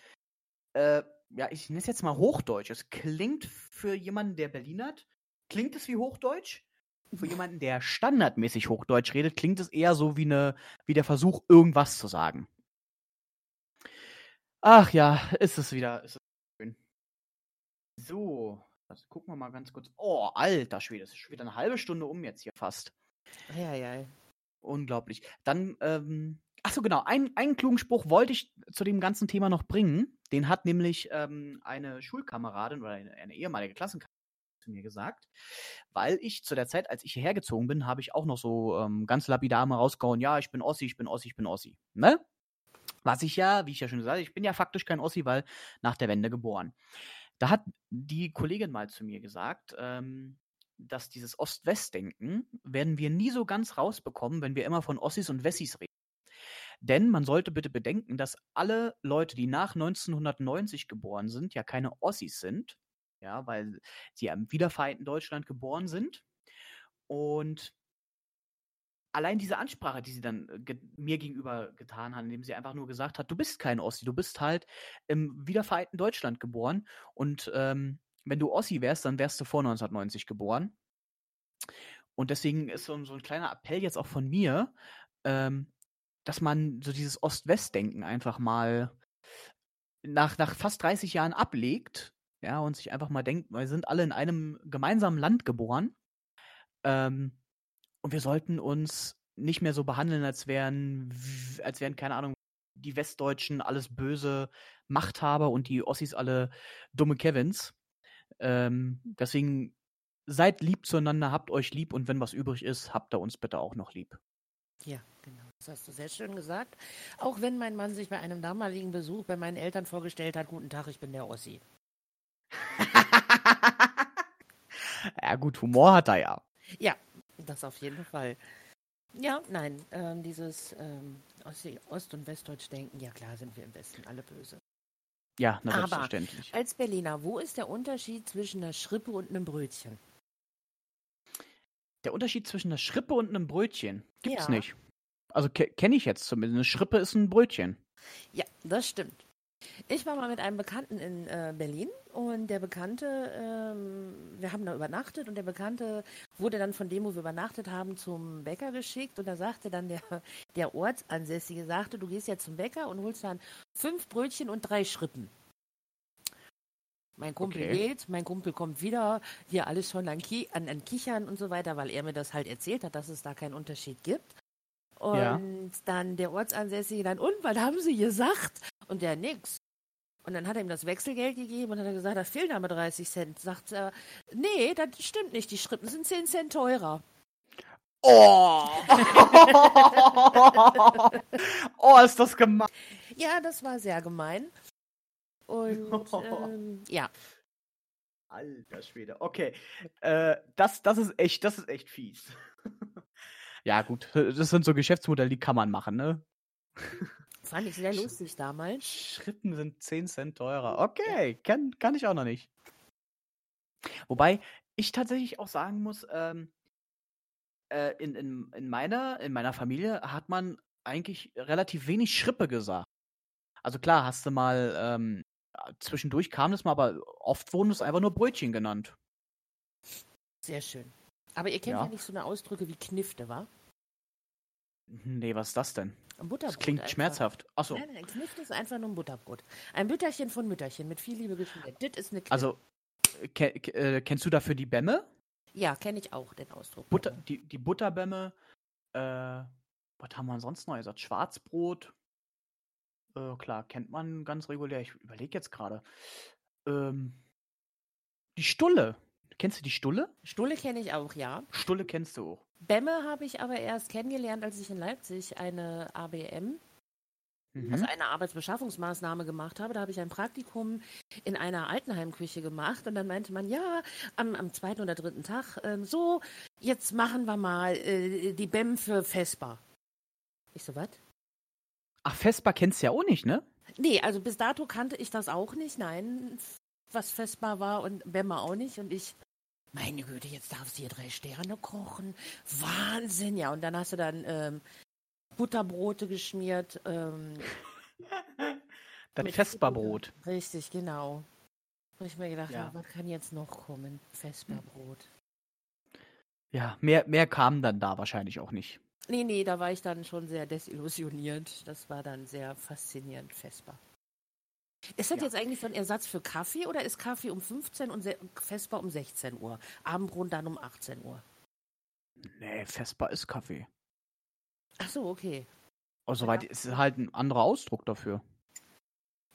äh, ja, ich nenne es jetzt mal Hochdeutsch. Es klingt für jemanden, der Berlin hat, klingt es wie Hochdeutsch. Für jemanden, der standardmäßig Hochdeutsch redet, klingt es eher so wie, eine, wie der Versuch, irgendwas zu sagen. Ach ja, ist es wieder. Ist es schön. So, also gucken wir mal ganz kurz. Oh, alter Schwede, es ist schon wieder eine halbe Stunde um jetzt hier fast. Ja, ja. Unglaublich. Dann ähm, Achso, genau. Ein, einen klugen Spruch wollte ich zu dem ganzen Thema noch bringen. Den hat nämlich ähm, eine Schulkameradin oder eine, eine ehemalige Klassenkameradin zu mir gesagt, weil ich zu der Zeit, als ich hierher gezogen bin, habe ich auch noch so ähm, ganz lapidar mal rausgehauen, ja, ich bin Ossi, ich bin Ossi, ich bin Ossi. Ne? Was ich ja, wie ich ja schon gesagt habe, ich bin ja faktisch kein Ossi, weil nach der Wende geboren. Da hat die Kollegin mal zu mir gesagt, ähm, dass dieses Ost-West-Denken werden wir nie so ganz rausbekommen, wenn wir immer von Ossis und Wessis reden. Denn man sollte bitte bedenken, dass alle Leute, die nach 1990 geboren sind, ja keine Ossis sind, ja, weil sie im wiedervereinten Deutschland geboren sind. Und allein diese Ansprache, die sie dann äh, ge mir gegenüber getan hat, indem sie einfach nur gesagt hat, du bist kein Ossi, du bist halt im wiedervereinten Deutschland geboren und ähm, wenn du Ossi wärst, dann wärst du vor 1990 geboren. Und deswegen ist so, so ein kleiner Appell jetzt auch von mir, ähm, dass man so dieses Ost-West-Denken einfach mal nach, nach fast 30 Jahren ablegt, ja, und sich einfach mal denkt, wir sind alle in einem gemeinsamen Land geboren. Ähm, und wir sollten uns nicht mehr so behandeln, als wären, als wären, keine Ahnung, die Westdeutschen alles böse Machthaber und die Ossis alle dumme Kevins. Ähm, deswegen seid lieb zueinander, habt euch lieb und wenn was übrig ist, habt ihr uns bitte auch noch lieb. Ja, genau. Das hast du sehr schön gesagt. Auch wenn mein Mann sich bei einem damaligen Besuch bei meinen Eltern vorgestellt hat, guten Tag, ich bin der Ossi. ja gut, Humor hat er ja. Ja, das auf jeden Fall. Ja, nein, ähm, dieses ähm, Ost- und Westdeutsch denken, ja klar sind wir im Westen alle böse. Ja, na, selbstverständlich. Aber als Berliner, wo ist der Unterschied zwischen einer Schrippe und einem Brötchen? Der Unterschied zwischen einer Schrippe und einem Brötchen gibt's Ja. nicht. Also ke kenne ich jetzt zumindest. Eine Schrippe ist ein Brötchen. Ja, das stimmt. Ich war mal mit einem Bekannten in äh, Berlin und der Bekannte, ähm, wir haben da übernachtet und der Bekannte wurde dann von dem, wo wir übernachtet haben, zum Bäcker geschickt und da sagte dann der, der Ortsansässige, sagte, du gehst jetzt zum Bäcker und holst dann fünf Brötchen und drei Schrippen. Mein Kumpel Okay. geht, mein Kumpel kommt wieder, hier alles schon an, an, an Kichern und so weiter, weil er mir das halt erzählt hat, dass es da keinen Unterschied gibt. Und Ja. dann der Ortsansässige dann, und was haben sie gesagt? Und der nix. Und dann hat er ihm das Wechselgeld gegeben und hat er gesagt, da fehlen aber 30 Cent. Sagt er, nee, das stimmt nicht, die Schrippen sind 10 Cent teurer. Oh! oh, ist das gemein. Ja, das war sehr gemein. Und ähm, ja, Alter Schwede. Okay. Äh, das, das ist echt, das ist echt fies. ja, gut. Das sind so Geschäftsmodelle, die kann man machen, ne? fand ich sehr lustig damals. Schritten sind 10 Cent teurer. Okay, kann, kann ich auch noch nicht. Wobei ich tatsächlich auch sagen muss, ähm, äh, in, in, in, meiner, in meiner Familie hat man eigentlich relativ wenig Schrippe gesagt. Also klar, hast du mal, ähm, zwischendurch kam das mal, aber oft wurden es einfach nur Brötchen genannt. Sehr schön. Aber ihr kennt ja, Ja. nicht so eine Ausdrücke wie Knifte, wa? Nee, was ist das denn? Ein Butterbrot. Das klingt einfach. schmerzhaft. Achso, Nein, nein, Knifte ist einfach nur ein Butterbrot. Ein Bütterchen von Mütterchen mit viel Liebe geschmiert. Das ist eine Knifte. also ke äh, kennst du dafür die Bämme? ja, kenne ich auch den Ausdruck. Butter, die, die Butterbämme, äh, was haben wir sonst noch gesagt? Schwarzbrot. Äh, klar, kennt man ganz regulär. Ich überlege jetzt gerade. Ähm, die Stulle. Kennst du die Stulle? Stulle kenne ich auch, ja. Stulle kennst du auch. Bämme habe ich aber erst kennengelernt, als ich in Leipzig eine ABM, Mhm. also eine Arbeitsbeschaffungsmaßnahme gemacht habe. Da habe ich ein Praktikum in einer Altenheimküche gemacht und dann meinte man, ja, am, am zweiten oder dritten Tag, ähm, so, jetzt machen wir mal äh, die BEM für Vespa. Ich so, was? Ach, Vespa kennst du ja auch nicht, ne? Nee, also bis dato kannte ich das auch nicht. Nein, was Vespa war und Bämme auch nicht. Und ich, meine Güte, jetzt darfst du hier drei Sterne kochen. Wahnsinn, ja. Und dann hast du dann ähm, Butterbrote geschmiert. Ähm, Das mit Vespa-Brot. Richtig, genau. Und ich mir gedacht, Ja. habe, was kann jetzt noch kommen? Vespa-Brot. Ja, mehr, mehr kam dann da wahrscheinlich auch nicht. Nee, nee, da war ich dann schon sehr desillusioniert. Das war dann sehr faszinierend, Vespa. Ist das Ja. jetzt eigentlich so ein Ersatz für Kaffee oder ist Kaffee um 15 und Vespa um 16 Uhr? Abendbrot dann um 18 Uhr. Nee, Vespa ist Kaffee. Ach so, okay. Oh, soweit ist halt ein anderer Ausdruck dafür.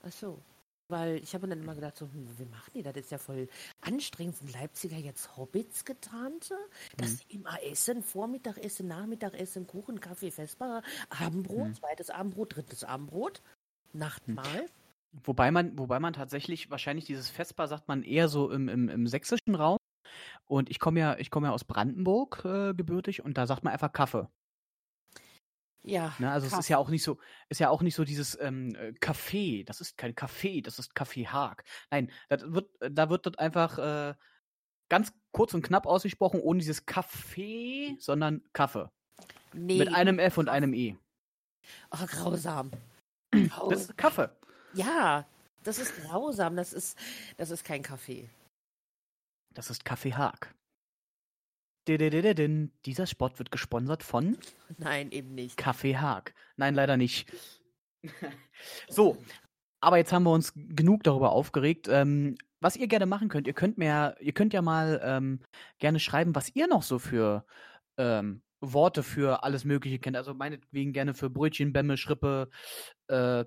Ach so. Weil ich habe dann immer gedacht, so, hm, wie machen die das? Das ist ja voll anstrengend. Sind Leipziger jetzt Hobbits getarnte? Dass Mhm. sie immer essen, Vormittagessen, Nachmittagessen, Kuchen, Kaffee, Vesper, Abendbrot, Mhm. zweites Abendbrot, drittes Abendbrot, Nachtmahl. Wobei man, wobei man tatsächlich wahrscheinlich dieses Vesper sagt man eher so im, im, im sächsischen Raum. Und ich komme ja, ich komme ja aus Brandenburg äh, gebürtig und da sagt man einfach Kaffee. Ja, Ne? Also es ist Kaffee. ja auch nicht so, ist ja auch nicht so dieses ähm, äh, Kaffee. Das ist kein Kaffee, das ist Kaffeehag. Nein, das wird, da wird das einfach äh, ganz kurz und knapp ausgesprochen, ohne dieses Kaffee, sondern Kaffee. nee. Mit einem F und einem E. Oh, grausam. Das ist Kaffee. Ja, das ist grausam. Das ist, das ist kein Kaffee. Das ist Kaffeehag. Dididididin. Dieser Spot wird gesponsert von Nein, eben nicht. Kaffee Haag. Nein, leider nicht. so, aber jetzt haben wir uns genug darüber aufgeregt. Ähm, was ihr gerne machen könnt, ihr könnt mir, ihr könnt ja mal ähm, gerne schreiben, was ihr noch so für ähm, Worte für alles Mögliche kennt. Also meinetwegen gerne für Brötchen, Bämme, Schrippe, äh,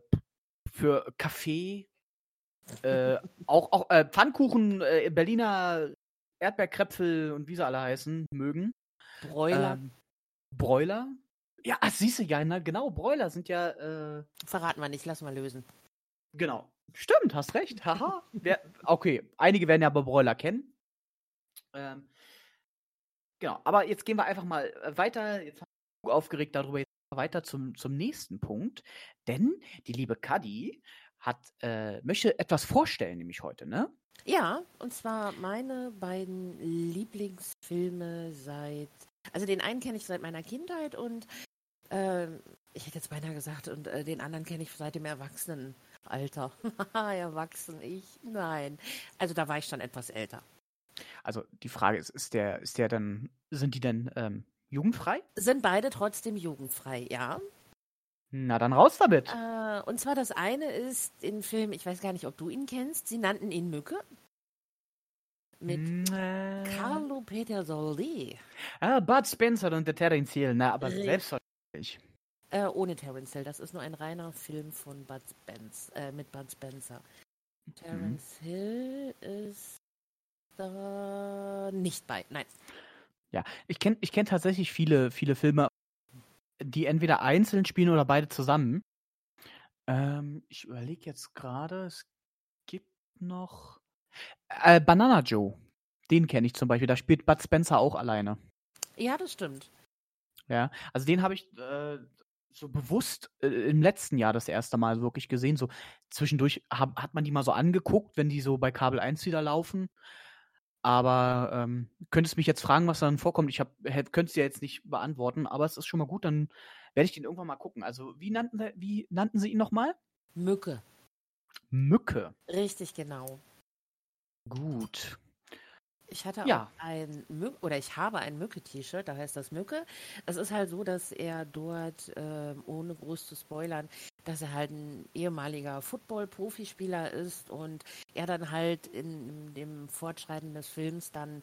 für Kaffee, äh, auch, auch äh, Pfannkuchen, äh, Berliner Erdbeerkrepfel und wie sie alle heißen, mögen. Bräuler. Ähm, Broiler? Ja, ach, siehst du, ja, na, genau, Broiler sind ja, äh, Verraten wir nicht, lass mal lösen. genau. Stimmt, hast recht. Haha. Wer, okay, einige werden ja aber Broiler kennen. Ähm, genau, aber jetzt gehen wir einfach mal äh, weiter. Jetzt haben wir aufgeregt darüber. Weiter zum, zum nächsten Punkt. Denn die liebe Kadi hat, äh, möchte etwas vorstellen, nämlich heute, ne? Ja, und zwar meine beiden Lieblingsfilme seit. Also den einen kenne ich seit meiner Kindheit und ähm, ich hätte jetzt beinahe gesagt, und äh, den anderen kenne ich seit dem Erwachsenenalter. Erwachsen, ich? Nein. Also da war ich schon etwas älter. Also die Frage ist, ist der, ist der dann, sind die denn ähm, jugendfrei? Sind beide trotzdem jugendfrei, ja. Na dann raus damit. Äh, und zwar das eine ist in Film, ich weiß gar nicht, ob du ihn kennst, sie nannten ihn Mücke. Mit Mm, äh, Carlo Petersolli. Ah, Bud Spencer und der Terence Hill, na, aber Richtig. selbstverständlich. Äh, ohne Terence Hill. Das ist nur ein reiner Film von Bud Spence, äh, mit Bud Spencer. Terence Hill ist da nicht bei. Nein. Ja, ich kenne ich kenn tatsächlich viele, viele Filme, die entweder einzeln spielen oder beide zusammen. Ähm, ich überlege jetzt gerade, es gibt noch äh, Banana Joe. Den kenne ich zum Beispiel. Da spielt Bud Spencer auch alleine. Ja, das stimmt. Ja, also den habe ich äh, so bewusst äh, im letzten Jahr das erste Mal wirklich gesehen. So zwischendurch hab, hat man die mal so angeguckt, wenn die so bei Kabel 1 wieder laufen. Aber ähm, könntest mich jetzt fragen, was dann vorkommt. Ich könnte es ja jetzt nicht beantworten, aber es ist schon mal gut, dann werde ich den irgendwann mal gucken. Also, wie nannten, wie nannten sie ihn nochmal? Mücke. Mücke. Richtig, genau. Gut. Ich hatte Ja. auch ein Mücke, oder ich habe ein Mücke-T-Shirt, da heißt das Mücke. Es ist halt so, dass er dort, ähm, ohne groß zu spoilern, dass er halt ein ehemaliger Football-Profispieler ist und er dann halt in, in dem Fortschreiten des Films dann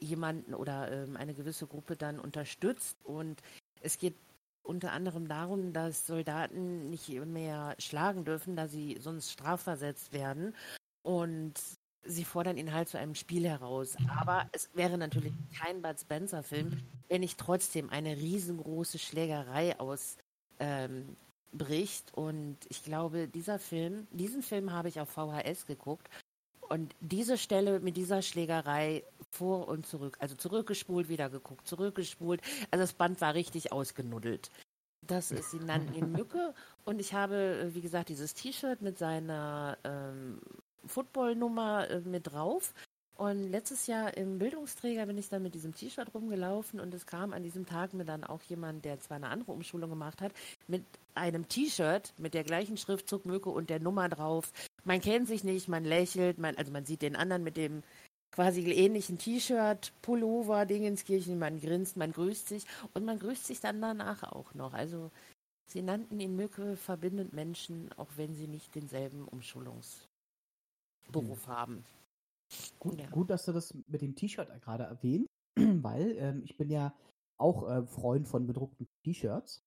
jemanden oder ähm, eine gewisse Gruppe dann unterstützt. Und es geht unter anderem darum, dass Soldaten nicht mehr schlagen dürfen, da sie sonst strafversetzt werden. Und sie fordern ihn halt zu einem Spiel heraus. Aber es wäre natürlich kein Bud Spencer-Film, wenn nicht trotzdem eine riesengroße Schlägerei ausbricht. Ähm, und ich glaube, dieser Film, diesen Film habe ich auf VHS geguckt. Und diese Stelle mit dieser Schlägerei vor und zurück, also zurückgespult, wieder geguckt, zurückgespult. Also das Band war richtig ausgenuddelt. Das ist, sie nannten ihn Mücke. Und ich habe, äh, wie gesagt, dieses T-Shirt mit seiner ähm, Football-Nummer äh, mit drauf. Und letztes Jahr im Bildungsträger bin ich dann mit diesem T-Shirt rumgelaufen und es kam an diesem Tag mir dann auch jemand, der zwar eine andere Umschulung gemacht hat, mit einem T-Shirt mit der gleichen Schriftzug Mücke und der Nummer drauf. Man kennt sich nicht, man lächelt, man, also man sieht den anderen mit dem quasi ähnlichen T-Shirt, Pullover, Dingenskirchen, man grinst, man grüßt sich und man grüßt sich dann danach auch noch. Also sie nannten ihn Mücke, verbindet Menschen, auch wenn sie nicht denselben Umschulungsberuf haben. Gut, Ja. gut, dass du das mit dem T-Shirt gerade erwähnt, weil ähm, ich bin ja auch äh, Freund von bedruckten T-Shirts.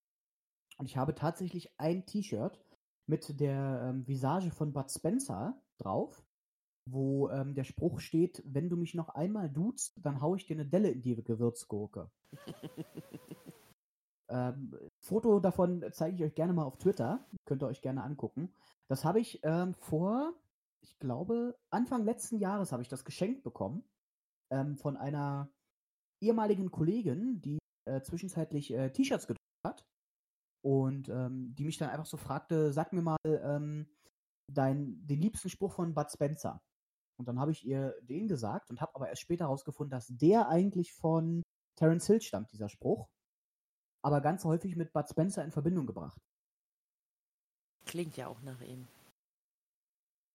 Und ich habe tatsächlich ein T-Shirt mit der ähm, Visage von Bud Spencer drauf, wo ähm, der Spruch steht, wenn du mich noch einmal duzt, dann hau ich dir eine Delle in die Gewürzgurke. ähm, Foto davon zeige ich euch gerne mal auf Twitter. Könnt ihr euch gerne angucken. Das habe ich ähm, vor, ich glaube, Anfang letzten Jahres habe ich das geschenkt bekommen ähm, von einer ehemaligen Kollegin, die äh, zwischenzeitlich äh, T-Shirts gedruckt hat und ähm, die mich dann einfach so fragte, sag mir mal ähm, dein, den liebsten Spruch von Bud Spencer. Und dann habe ich ihr den gesagt und habe aber erst später herausgefunden, dass der eigentlich von Terence Hill stammt, dieser Spruch. Aber ganz häufig mit Bud Spencer in Verbindung gebracht. Klingt ja auch nach ihm.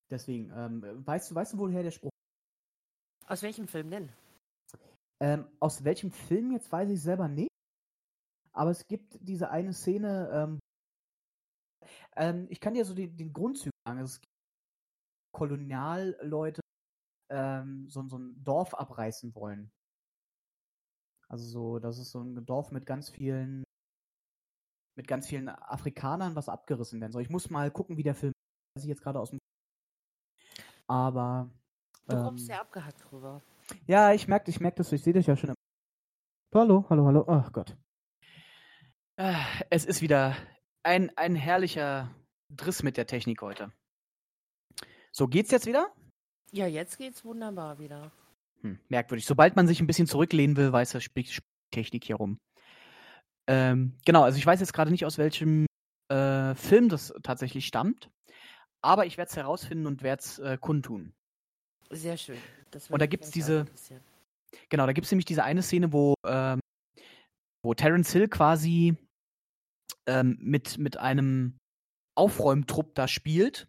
Deswegen, ähm, weißt du, weißt du, woher der Spruch? Aus welchem Film denn? Ähm, aus welchem Film jetzt weiß ich selber nicht. Aber es gibt diese eine Szene, ähm, ähm, ich kann dir so die, den Grundzüge sagen. Es gibt Kolonialleute, ähm, so, so ein Dorf abreißen wollen. Also so, das ist so ein Dorf mit ganz vielen, mit ganz vielen Afrikanern, was abgerissen werden soll. Ich muss mal gucken, wie der Film, weiß ich jetzt gerade aus dem, aber Du kommst sehr abgehackt drüber. Ja, ich merke, ich merke das, ich sehe dich ja schon. Im hallo, hallo, hallo. Ach Gott. Ah, Es ist wieder ein, ein herrlicher Driss mit der Technik heute. So, geht's jetzt wieder? Ja, jetzt geht's wunderbar wieder. Hm, merkwürdig. Sobald man sich ein bisschen zurücklehnen will, weiß er, spricht spricht Technik hier rum. Ähm, genau, also ich weiß jetzt gerade nicht, aus welchem äh, Film das tatsächlich stammt, aber ich werde es herausfinden und werde es äh, kundtun. Sehr schön. Das Und da gibt's ganz diese-. Genau, da gibt es nämlich diese eine Szene, wo, ähm, wo Terence Hill quasi ähm, mit, mit einem Aufräumtrupp da spielt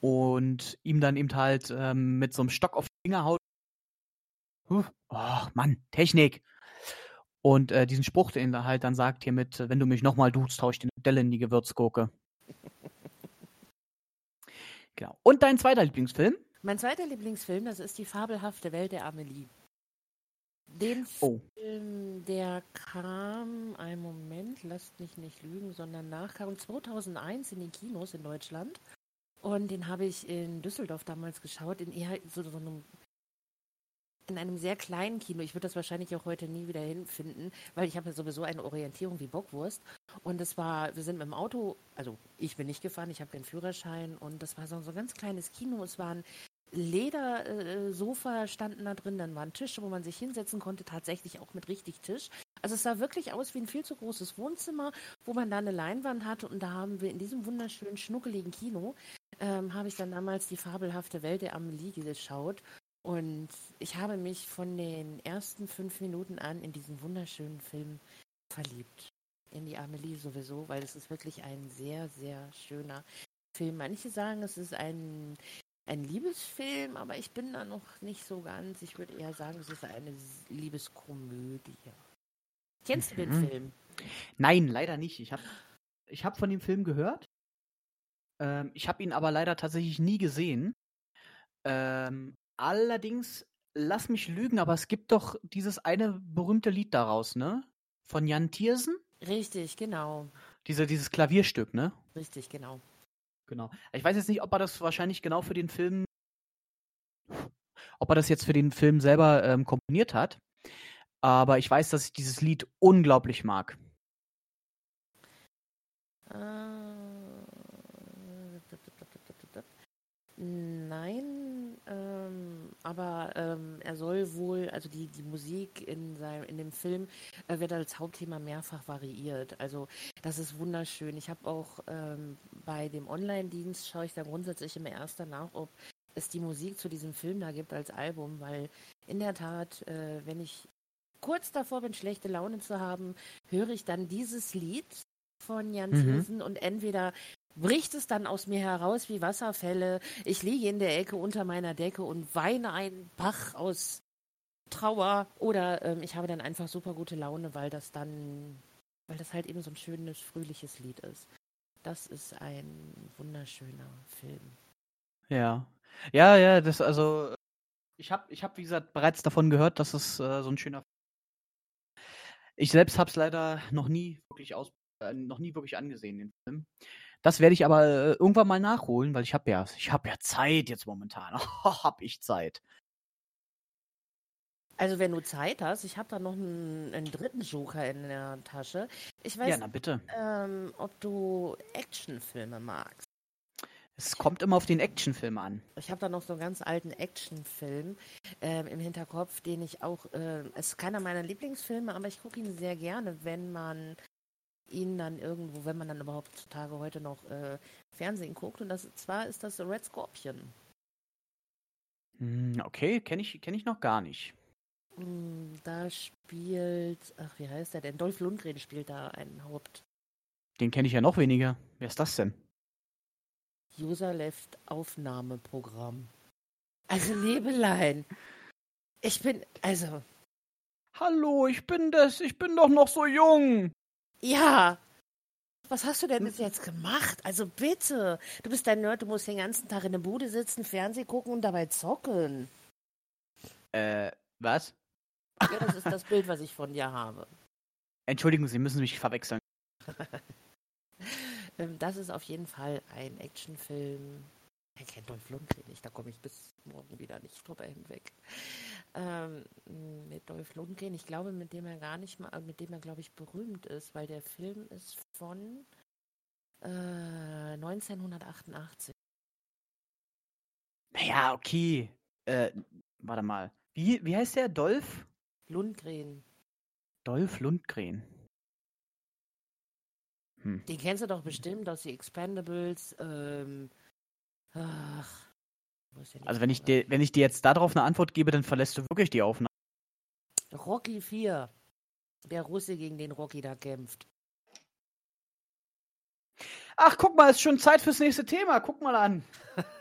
und ihm dann eben halt ähm, mit so einem Stock auf die Finger haut. Huh, Oh, Mann, Technik. Und äh, diesen Spruch, den er halt dann sagt, hier mit, äh, wenn du mich nochmal duzt, tausch ich dir eine Delle in die Gewürzgurke. genau. Und dein zweiter Lieblingsfilm? Mein zweiter Lieblingsfilm, das ist die fabelhafte Welt der Amelie. Den Oh. Film, der kam, einen Moment, lasst mich nicht lügen, sondern nachkam 2001 in den Kinos in Deutschland. Und den habe ich in Düsseldorf damals geschaut, in eher so, so einem, in einem sehr kleinen Kino. Ich würde das wahrscheinlich auch heute nie wieder hinfinden, weil ich habe ja sowieso eine Orientierung wie Bockwurst. Und es war, wir sind mit dem Auto, also ich bin nicht gefahren, ich habe keinen Führerschein und das war so, so ein ganz kleines Kino. Es waren Ledersofa standen da drin, dann waren Tische, wo man sich hinsetzen konnte, tatsächlich auch mit richtig Tisch. Also es sah wirklich aus wie ein viel zu großes Wohnzimmer, wo man da eine Leinwand hatte und da haben wir in diesem wunderschönen, schnuckeligen Kino, ähm, habe ich dann damals die fabelhafte Welt der Amelie geschaut und ich habe mich von den ersten fünf Minuten an in diesen wunderschönen Film verliebt. In die Amelie sowieso, weil es ist wirklich ein sehr, sehr schöner Film. Manche sagen, es ist ein ein Liebesfilm, aber ich bin da noch nicht so ganz. Ich würde eher sagen, es ist eine Liebeskomödie. Kennst du den Mhm. Film? Nein, leider nicht. Ich habe ich hab von dem Film gehört. Ähm, ich habe ihn aber leider tatsächlich nie gesehen. Ähm, allerdings, lass mich lügen, aber es gibt doch dieses eine berühmte Lied daraus, ne? Von Jan Tiersen? Richtig, genau. Diese, dieses Klavierstück, ne? Richtig, genau. Genau. Ich weiß jetzt nicht, ob er das wahrscheinlich genau für den Film, ob er das jetzt für den Film selber ähm, komponiert hat. Aber ich weiß, dass ich dieses Lied unglaublich mag. Äh, Nein, ähm, aber ähm, er soll wohl, also die, die Musik in, seinem, in dem Film äh, wird als Hauptthema mehrfach variiert. Also das ist wunderschön. Ich habe auch ähm, bei dem Online-Dienst, schaue ich da grundsätzlich immer erst danach, ob es die Musik zu diesem Film da gibt als Album, weil in der Tat, äh, wenn ich kurz davor bin, schlechte Laune zu haben, höre ich dann dieses Lied von Jan Mhm. Thiessen und entweder bricht es dann aus mir heraus wie Wasserfälle. Ich liege in der Ecke unter meiner Decke und weine einen Bach aus Trauer oder ähm, ich habe dann einfach super gute Laune, weil das dann, weil das halt eben so ein schönes, fröhliches Lied ist. Das ist ein wunderschöner Film. Ja. Ja, ja, das also ich habe ich hab wie gesagt bereits davon gehört, dass es äh, so ein schöner Ich selbst habe es leider noch nie wirklich aus äh, noch nie wirklich angesehen, den Film. Das werde ich aber äh, irgendwann mal nachholen, weil ich habe ja, ich habe ja Zeit jetzt momentan. hab ich Zeit. Also wenn du Zeit hast, ich habe da noch einen, einen, dritten Joker in der Tasche. Ich weiß, ja, na bitte. Ähm, ob du Actionfilme magst. Es kommt immer auf den Actionfilm an. Ich habe da noch so einen ganz alten Actionfilm ähm, im Hinterkopf, den ich auch, äh, es ist keiner meiner Lieblingsfilme, aber ich gucke ihn sehr gerne, wenn man ihn dann irgendwo, wenn man dann überhaupt Tage heute noch äh, Fernsehen guckt. Und das zwar ist das Red Scorpion. Hm, okay, kenne ich, kenn ich noch gar nicht. Hm, da spielt, ach, wie heißt der denn? Dolph Lundgren spielt da einen Haupt. Den kenne ich ja noch weniger. Wer ist das denn? User Left Aufnahmeprogramm. Also, Liebelein. Ich bin, also. Hallo, ich bin das, ich bin doch noch so jung. Ja. Was hast du denn bis jetzt gemacht? Also bitte. Du bist ein Nerd, du musst den ganzen Tag in der Bude sitzen, Fernsehen gucken und dabei zocken. Äh, was? Ja, das ist das Bild, was ich von dir habe. Entschuldigen Sie, müssen mich verwechseln. Ähm, das ist auf jeden Fall ein Actionfilm. Er kennt Dolph Lundgren nicht, da komme ich bis morgen wieder nicht drüber hinweg. Ähm, mit Dolph Lundgren, ich glaube, mit dem er gar nicht mal, mit dem er, glaube ich, berühmt ist, weil der Film ist von äh, 1988. Naja, okay. Äh, warte mal. Wie, wie heißt der? Dolph? Lundgren. Dolph Lundgren. Hm. Den kennst du doch bestimmt aus die Expendables. Ähm, ach, also wenn ich, dir, wenn ich dir jetzt darauf eine Antwort gebe, dann verlässt du wirklich die Aufnahme. Rocky 4. Der Russe, gegen den Rocky da kämpft. Ach, guck mal, ist schon Zeit fürs nächste Thema. Guck mal an.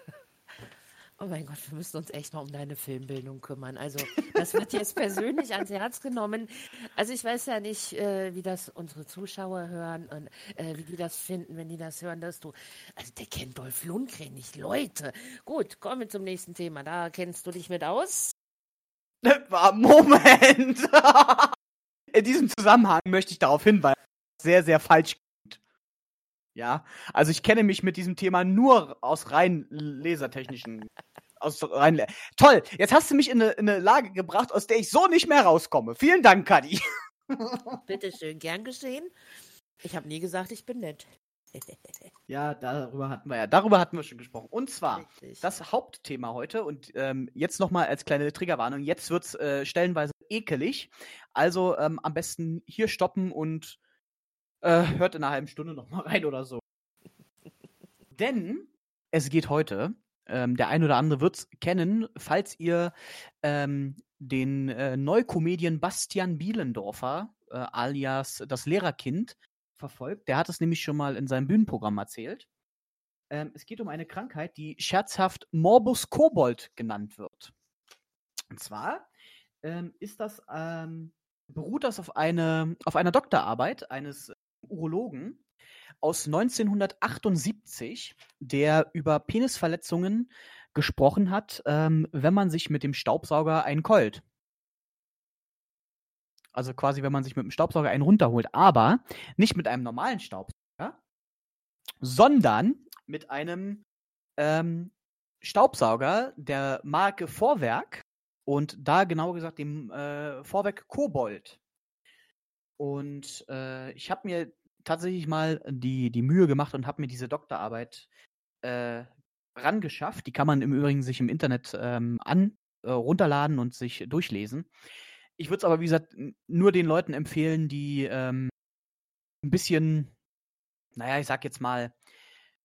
Oh mein Gott, wir müssen uns echt mal um deine Filmbildung kümmern. Also, das wird jetzt persönlich ans Herz genommen. Also, ich weiß ja nicht, äh, wie das unsere Zuschauer hören und äh, wie die das finden, wenn die das hören, dass du. Also, der kennt Dolph Lundgren nicht, Leute. Gut, kommen wir zum nächsten Thema. Da kennst du dich mit aus? Moment! In diesem Zusammenhang möchte ich darauf hinweisen, sehr, sehr falsch ja, also ich kenne mich mit diesem Thema nur aus rein lasertechnischen. aus rein. Toll, jetzt hast du mich in eine, in eine Lage gebracht, aus der ich so nicht mehr rauskomme. Vielen Dank, Kadi. Bitteschön, gern geschehen. Ich habe nie gesagt, ich bin nett. ja, darüber hatten wir ja, darüber hatten wir schon gesprochen. Und zwar Richtig. das Hauptthema heute und ähm, jetzt nochmal als kleine Triggerwarnung. Jetzt wird's äh, stellenweise ekelig. Also ähm, am besten hier stoppen und äh, hört in einer halben Stunde noch mal rein oder so. Denn es geht heute, ähm, der ein oder andere wird es kennen, falls ihr ähm, den äh, Neukomedien Bastian Bielendorfer, äh, alias das Lehrerkind, verfolgt. Der hat es nämlich schon mal in seinem Bühnenprogramm erzählt. Ähm, es geht um eine Krankheit, die scherzhaft Morbus Kobold genannt wird. Und zwar ähm, ist das, ähm, beruht das auf, eine, auf einer Doktorarbeit eines Urologen aus 1978, der über Penisverletzungen gesprochen hat, ähm, wenn man sich mit dem Staubsauger einen keult. Also quasi, wenn man sich mit dem Staubsauger einen runterholt. Aber nicht mit einem normalen Staubsauger, sondern mit einem ähm, Staubsauger der Marke Vorwerk und da genauer gesagt dem äh, Vorwerk Kobold. Und äh, ich habe mir tatsächlich mal die, die Mühe gemacht und habe mir diese Doktorarbeit äh, rangeschafft. Die kann man im Übrigen sich im Internet ähm, an, äh, runterladen und sich durchlesen. Ich würde es aber, wie gesagt, nur den Leuten empfehlen, die ähm, ein bisschen, naja, ich sag jetzt mal,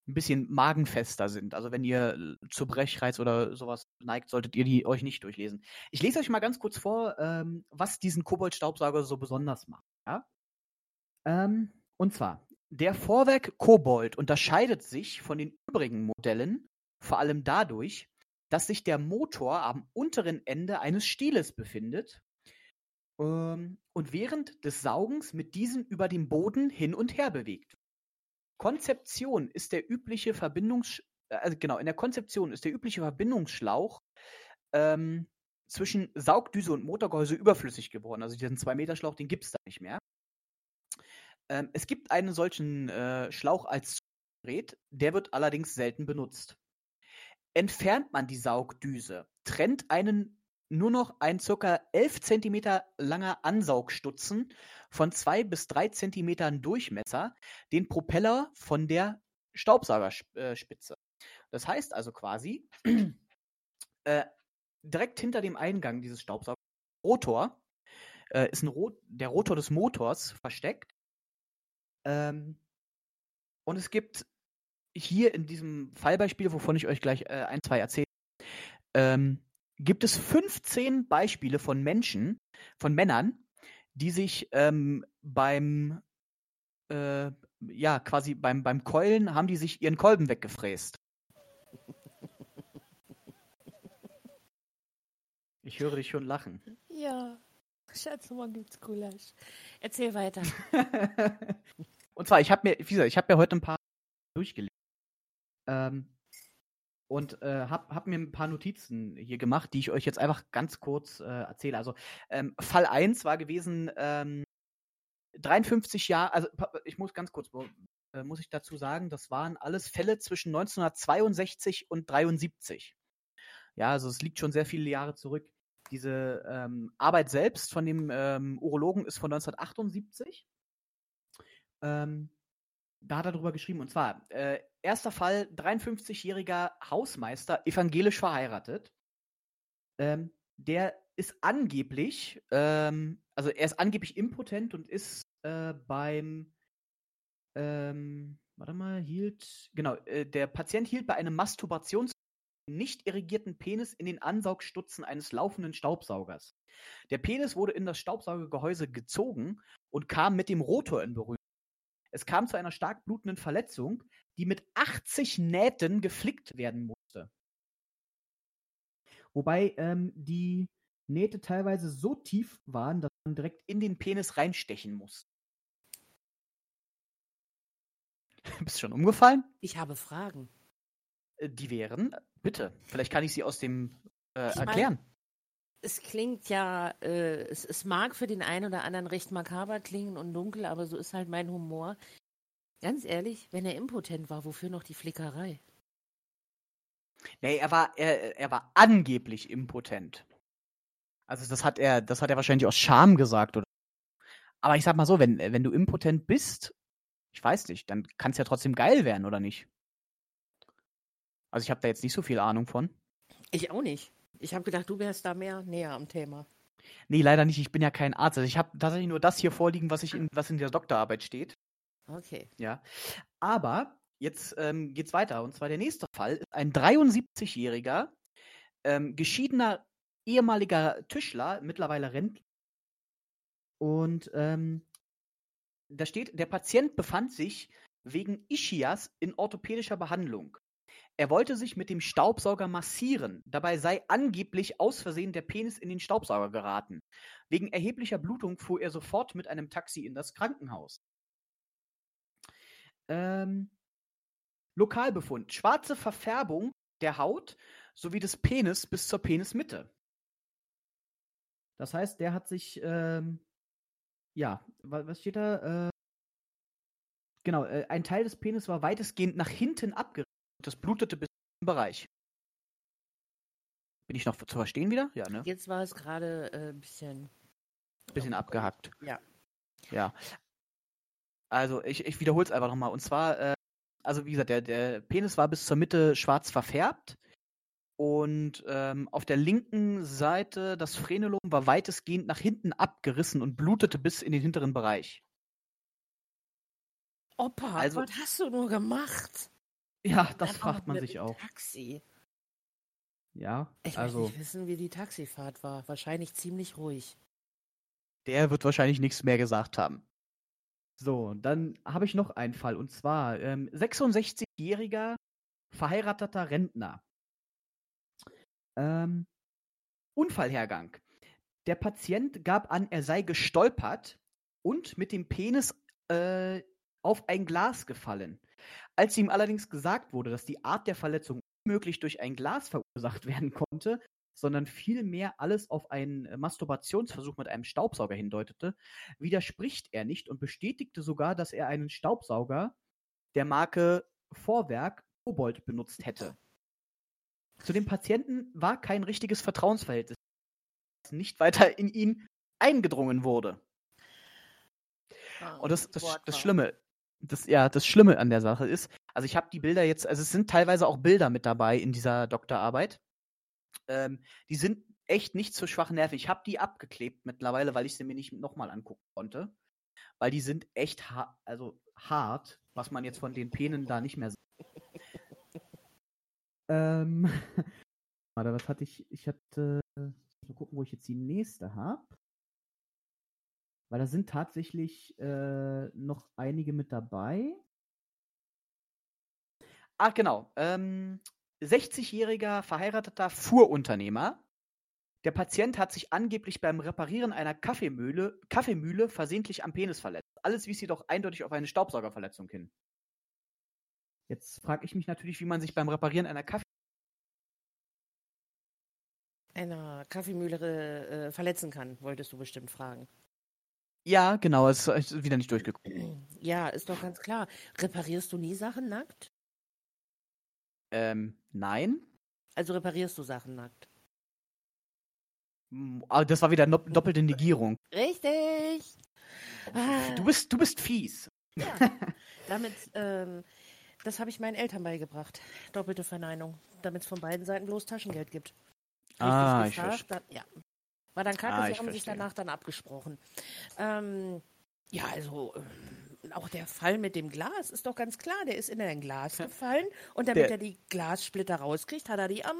ein bisschen magenfester sind. Also wenn ihr zu Brechreiz oder sowas neigt, solltet ihr die euch nicht durchlesen. Ich lese euch mal ganz kurz vor, ähm, was diesen Kobold-Staubsauger so besonders macht. Ja? Ähm, und zwar, der Vorwerk Kobold unterscheidet sich von den übrigen Modellen vor allem dadurch, dass sich der Motor am unteren Ende eines Stieles befindet ähm, und während des Saugens mit diesem über den Boden hin und her bewegt. Konzeption ist der übliche Verbindungs äh, also genau, in der Konzeption ist der übliche Verbindungsschlauch ähm, zwischen Saugdüse und Motorgehäuse überflüssig geworden. Also diesen 2-Meter-Schlauch, den gibt es da nicht mehr. Ähm, es gibt einen solchen äh, Schlauch als Gerät, der wird allerdings selten benutzt. Entfernt man die Saugdüse, trennt einen nur noch ein ca. 11 cm langer Ansaugstutzen von 2 bis 3 cm Durchmesser den Propeller von der Staubsaugerspitze. Das heißt also quasi, äh, direkt hinter dem Eingang dieses Staubsaugers, Rotor, äh, ist Rot der Rotor des Motors versteckt. Ähm, und es gibt hier in diesem Fallbeispiel, wovon ich euch gleich äh, ein, zwei erzähle, ähm, gibt es 15 Beispiele von Menschen, von Männern, die sich ähm, beim, äh, ja, quasi beim, beim Keulen haben die sich ihren Kolben weggefräst. Ich höre dich schon lachen. Ja, Schatzmann gibt's Gulasch. Erzähl weiter. und zwar, ich habe mir, wie gesagt, ich habe mir heute ein paar durchgelesen. Ähm, und äh, habe hab mir ein paar Notizen hier gemacht, die ich euch jetzt einfach ganz kurz äh, erzähle. Also ähm, Fall 1 war gewesen, ähm, 53 Jahre, also ich muss ganz kurz, äh, muss ich dazu sagen, das waren alles Fälle zwischen 1962 und 73. Ja, also es liegt schon sehr viele Jahre zurück. Diese ähm, Arbeit selbst von dem ähm, Urologen ist von 1978. Ähm, da hat er drüber geschrieben, und zwar, äh, erster Fall, 53-jähriger Hausmeister, evangelisch verheiratet. Ähm, der ist angeblich, ähm, also er ist angeblich impotent und ist äh, beim, ähm, warte mal, hielt, genau, äh, der Patient hielt bei einem Masturbations nicht irrigierten Penis in den Ansaugstutzen eines laufenden Staubsaugers. Der Penis wurde in das Staubsaugergehäuse gezogen und kam mit dem Rotor in Berührung. Es kam zu einer stark blutenden Verletzung, die mit 80 Nähten geflickt werden musste. Wobei ähm, die Nähte teilweise so tief waren, dass man direkt in den Penis reinstechen muss. Bist du schon umgefallen? Ich habe Fragen. Äh, die wären, bitte, vielleicht kann ich sie aus dem äh, ich erklären. Mein, es klingt ja, äh, es, es mag für den einen oder anderen recht makaber klingen und dunkel, aber so ist halt mein Humor. Ganz ehrlich, wenn er impotent war, wofür noch die Flickerei? Nee, er war, er, er war angeblich impotent. Also das hat er, das hat er wahrscheinlich aus Scham gesagt, oder? Aber ich sag mal so, wenn, wenn du impotent bist, ich weiß nicht, dann kann es ja trotzdem geil werden, oder nicht? Also ich habe da jetzt nicht so viel Ahnung von. Ich auch nicht. Ich habe gedacht, du wärst da mehr näher am Thema. Nee, leider nicht. Ich bin ja kein Arzt. Also ich habe tatsächlich nur das hier vorliegen, was, ich in, was in der Doktorarbeit steht. Okay. Ja. Aber jetzt ähm, geht's weiter. Und zwar der nächste Fall ist ein 73-jähriger, ähm, geschiedener ehemaliger Tischler, mittlerweile Rentner. Und ähm, da steht, der Patient befand sich wegen Ischias in orthopädischer Behandlung. Er wollte sich mit dem Staubsauger massieren. Dabei sei angeblich aus Versehen der Penis in den Staubsauger geraten. Wegen erheblicher Blutung fuhr er sofort mit einem Taxi in das Krankenhaus. Ähm, Lokalbefund. Schwarze Verfärbung der Haut sowie des Penis bis zur Penismitte. Das heißt, der hat sich, ähm, ja, was steht da? Äh, genau, äh, ein Teil des Penis war weitestgehend nach hinten abgerissen. Das blutete bis zum Bereich. Bin ich noch zu verstehen wieder? Ja, ne? Jetzt war es gerade äh, ein bisschen. Bisschen abgehackt. Ja. Ja. Also, ich, ich wiederhole es einfach nochmal. Und zwar, äh, also wie gesagt, der, der Penis war bis zur Mitte schwarz verfärbt. Und ähm, auf der linken Seite das Frenulum war weitestgehend nach hinten abgerissen und blutete bis in den hinteren Bereich. Opa, also, was hast du nur gemacht? Ja, das fragt man sich auch. Taxi. Ja, ich also. Ich wissen, wie die Taxifahrt war. Wahrscheinlich ziemlich ruhig. Der wird wahrscheinlich nichts mehr gesagt haben. So, dann habe ich noch einen Fall. Und zwar ähm, 66-jähriger verheirateter Rentner. Ähm, Unfallhergang. Der Patient gab an, er sei gestolpert und mit dem Penis äh, auf ein Glas gefallen. Als ihm allerdings gesagt wurde, dass die Art der Verletzung unmöglich durch ein Glas verursacht werden konnte, sondern vielmehr alles auf einen äh, Masturbationsversuch mit einem Staubsauger hindeutete, widerspricht er nicht und bestätigte sogar, dass er einen Staubsauger der Marke Vorwerk Kobold benutzt hätte. Zu dem Patienten war kein richtiges Vertrauensverhältnis, das nicht weiter in ihn eingedrungen wurde. Und das, das, das Schlimme, das, ja, das Schlimme an der Sache ist, also ich habe die Bilder jetzt, also es sind teilweise auch Bilder mit dabei in dieser Doktorarbeit. Ähm, die sind echt nicht so schwach nervig. Ich habe die abgeklebt mittlerweile, weil ich sie mir nicht nochmal angucken konnte. Weil die sind echt ha also hart, was man jetzt von den Penen da nicht mehr sieht. Ähm, warte, was hatte ich? Ich hatte. Mal gucken, wo ich jetzt die nächste habe. Weil da sind tatsächlich äh, noch einige mit dabei. Ach, genau. Ähm, 60-jähriger verheirateter Fuhrunternehmer. Der Patient hat sich angeblich beim Reparieren einer Kaffeemühle, Kaffeemühle versehentlich am Penis verletzt. Alles wies jedoch eindeutig auf eine Staubsaugerverletzung hin. Jetzt frage ich mich natürlich, wie man sich beim Reparieren einer Kaffee. Einer Kaffeemühle äh, verletzen kann, wolltest du bestimmt fragen. Ja, genau, es ist wieder nicht durchgekommen. Ja, ist doch ganz klar. Reparierst du nie Sachen nackt? Ähm, nein. Also reparierst du Sachen nackt? Aber das war wieder no doppelte Negierung. Richtig! Ah, Du bist, du bist fies. ja. Damit, ähm, das habe ich meinen Eltern beigebracht. Doppelte Verneinung. Damit es von beiden Seiten bloß Taschengeld gibt. Ah, Richtig ich gefragt, dann, ja. War dann kacke, Ah, sie haben sich verstehe. danach dann abgesprochen. Ähm, ja, also ähm, auch der Fall mit dem Glas ist doch ganz klar. Der ist in ein Glas gefallen und damit Der- er die Glassplitter rauskriegt, hat er die am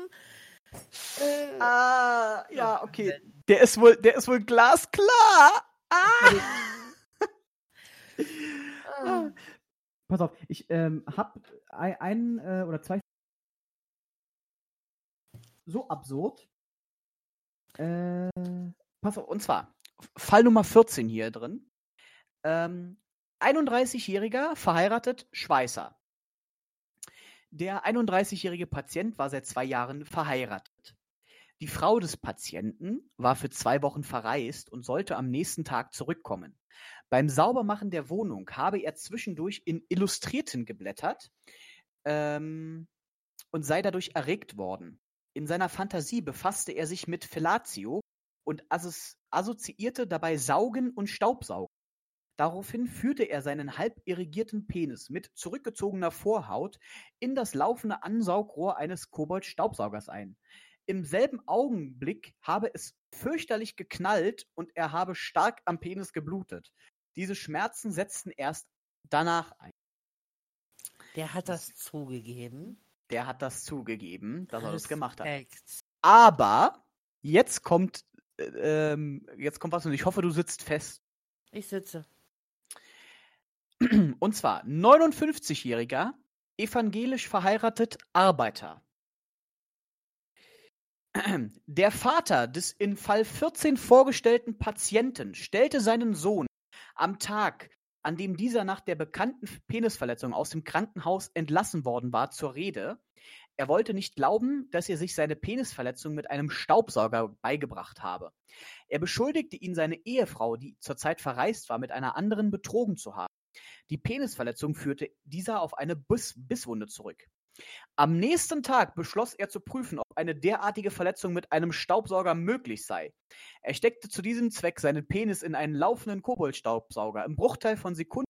äh, Ah, ja, okay. Der ist wohl, der ist wohl glasklar. Ah! ah, Pass auf, ich ähm, habe ein, ein äh, oder zwei so absurd. Äh, Pass auf, und zwar Fall Nummer 14 hier drin. Ähm, 31-jähriger, verheiratet, Schweißer. Der 31-jährige Patient war seit zwei Jahren verheiratet. Die Frau des Patienten war für zwei Wochen verreist und sollte am nächsten Tag zurückkommen. Beim Saubermachen der Wohnung habe er zwischendurch in Illustrierten geblättert ähm, und sei dadurch erregt worden. In seiner Fantasie befasste er sich mit Fellatio und assozi assoziierte dabei Saugen und Staubsaugen. Daraufhin führte er seinen halb irrigierten Penis mit zurückgezogener Vorhaut in das laufende Ansaugrohr eines Kobold-Staubsaugers ein. Im selben Augenblick habe es fürchterlich geknallt und er habe stark am Penis geblutet. Diese Schmerzen setzten erst danach ein. der hat das zugegeben. Der hat das zugegeben, dass er das gemacht hat. Aber jetzt kommt, äh, jetzt kommt was und ich hoffe, du sitzt fest. Ich sitze. Und zwar 59-jähriger, evangelisch verheiratet Arbeiter. Der Vater des in Fall 14 vorgestellten Patienten stellte seinen Sohn am Tag, an dem dieser nach der bekannten Penisverletzung aus dem Krankenhaus entlassen worden war, zur Rede. Er wollte nicht glauben, dass er sich seine Penisverletzung mit einem Staubsauger beigebracht habe. Er beschuldigte ihn, seine Ehefrau, die zurzeit verreist war, mit einer anderen betrogen zu haben. Die Penisverletzung führte dieser auf eine Biss Bisswunde zurück. Am nächsten Tag beschloss er zu prüfen, ob eine derartige Verletzung mit einem Staubsauger möglich sei. Er steckte zu diesem Zweck seinen Penis in einen laufenden Koboldstaubsauger. Im Bruchteil von Sekunden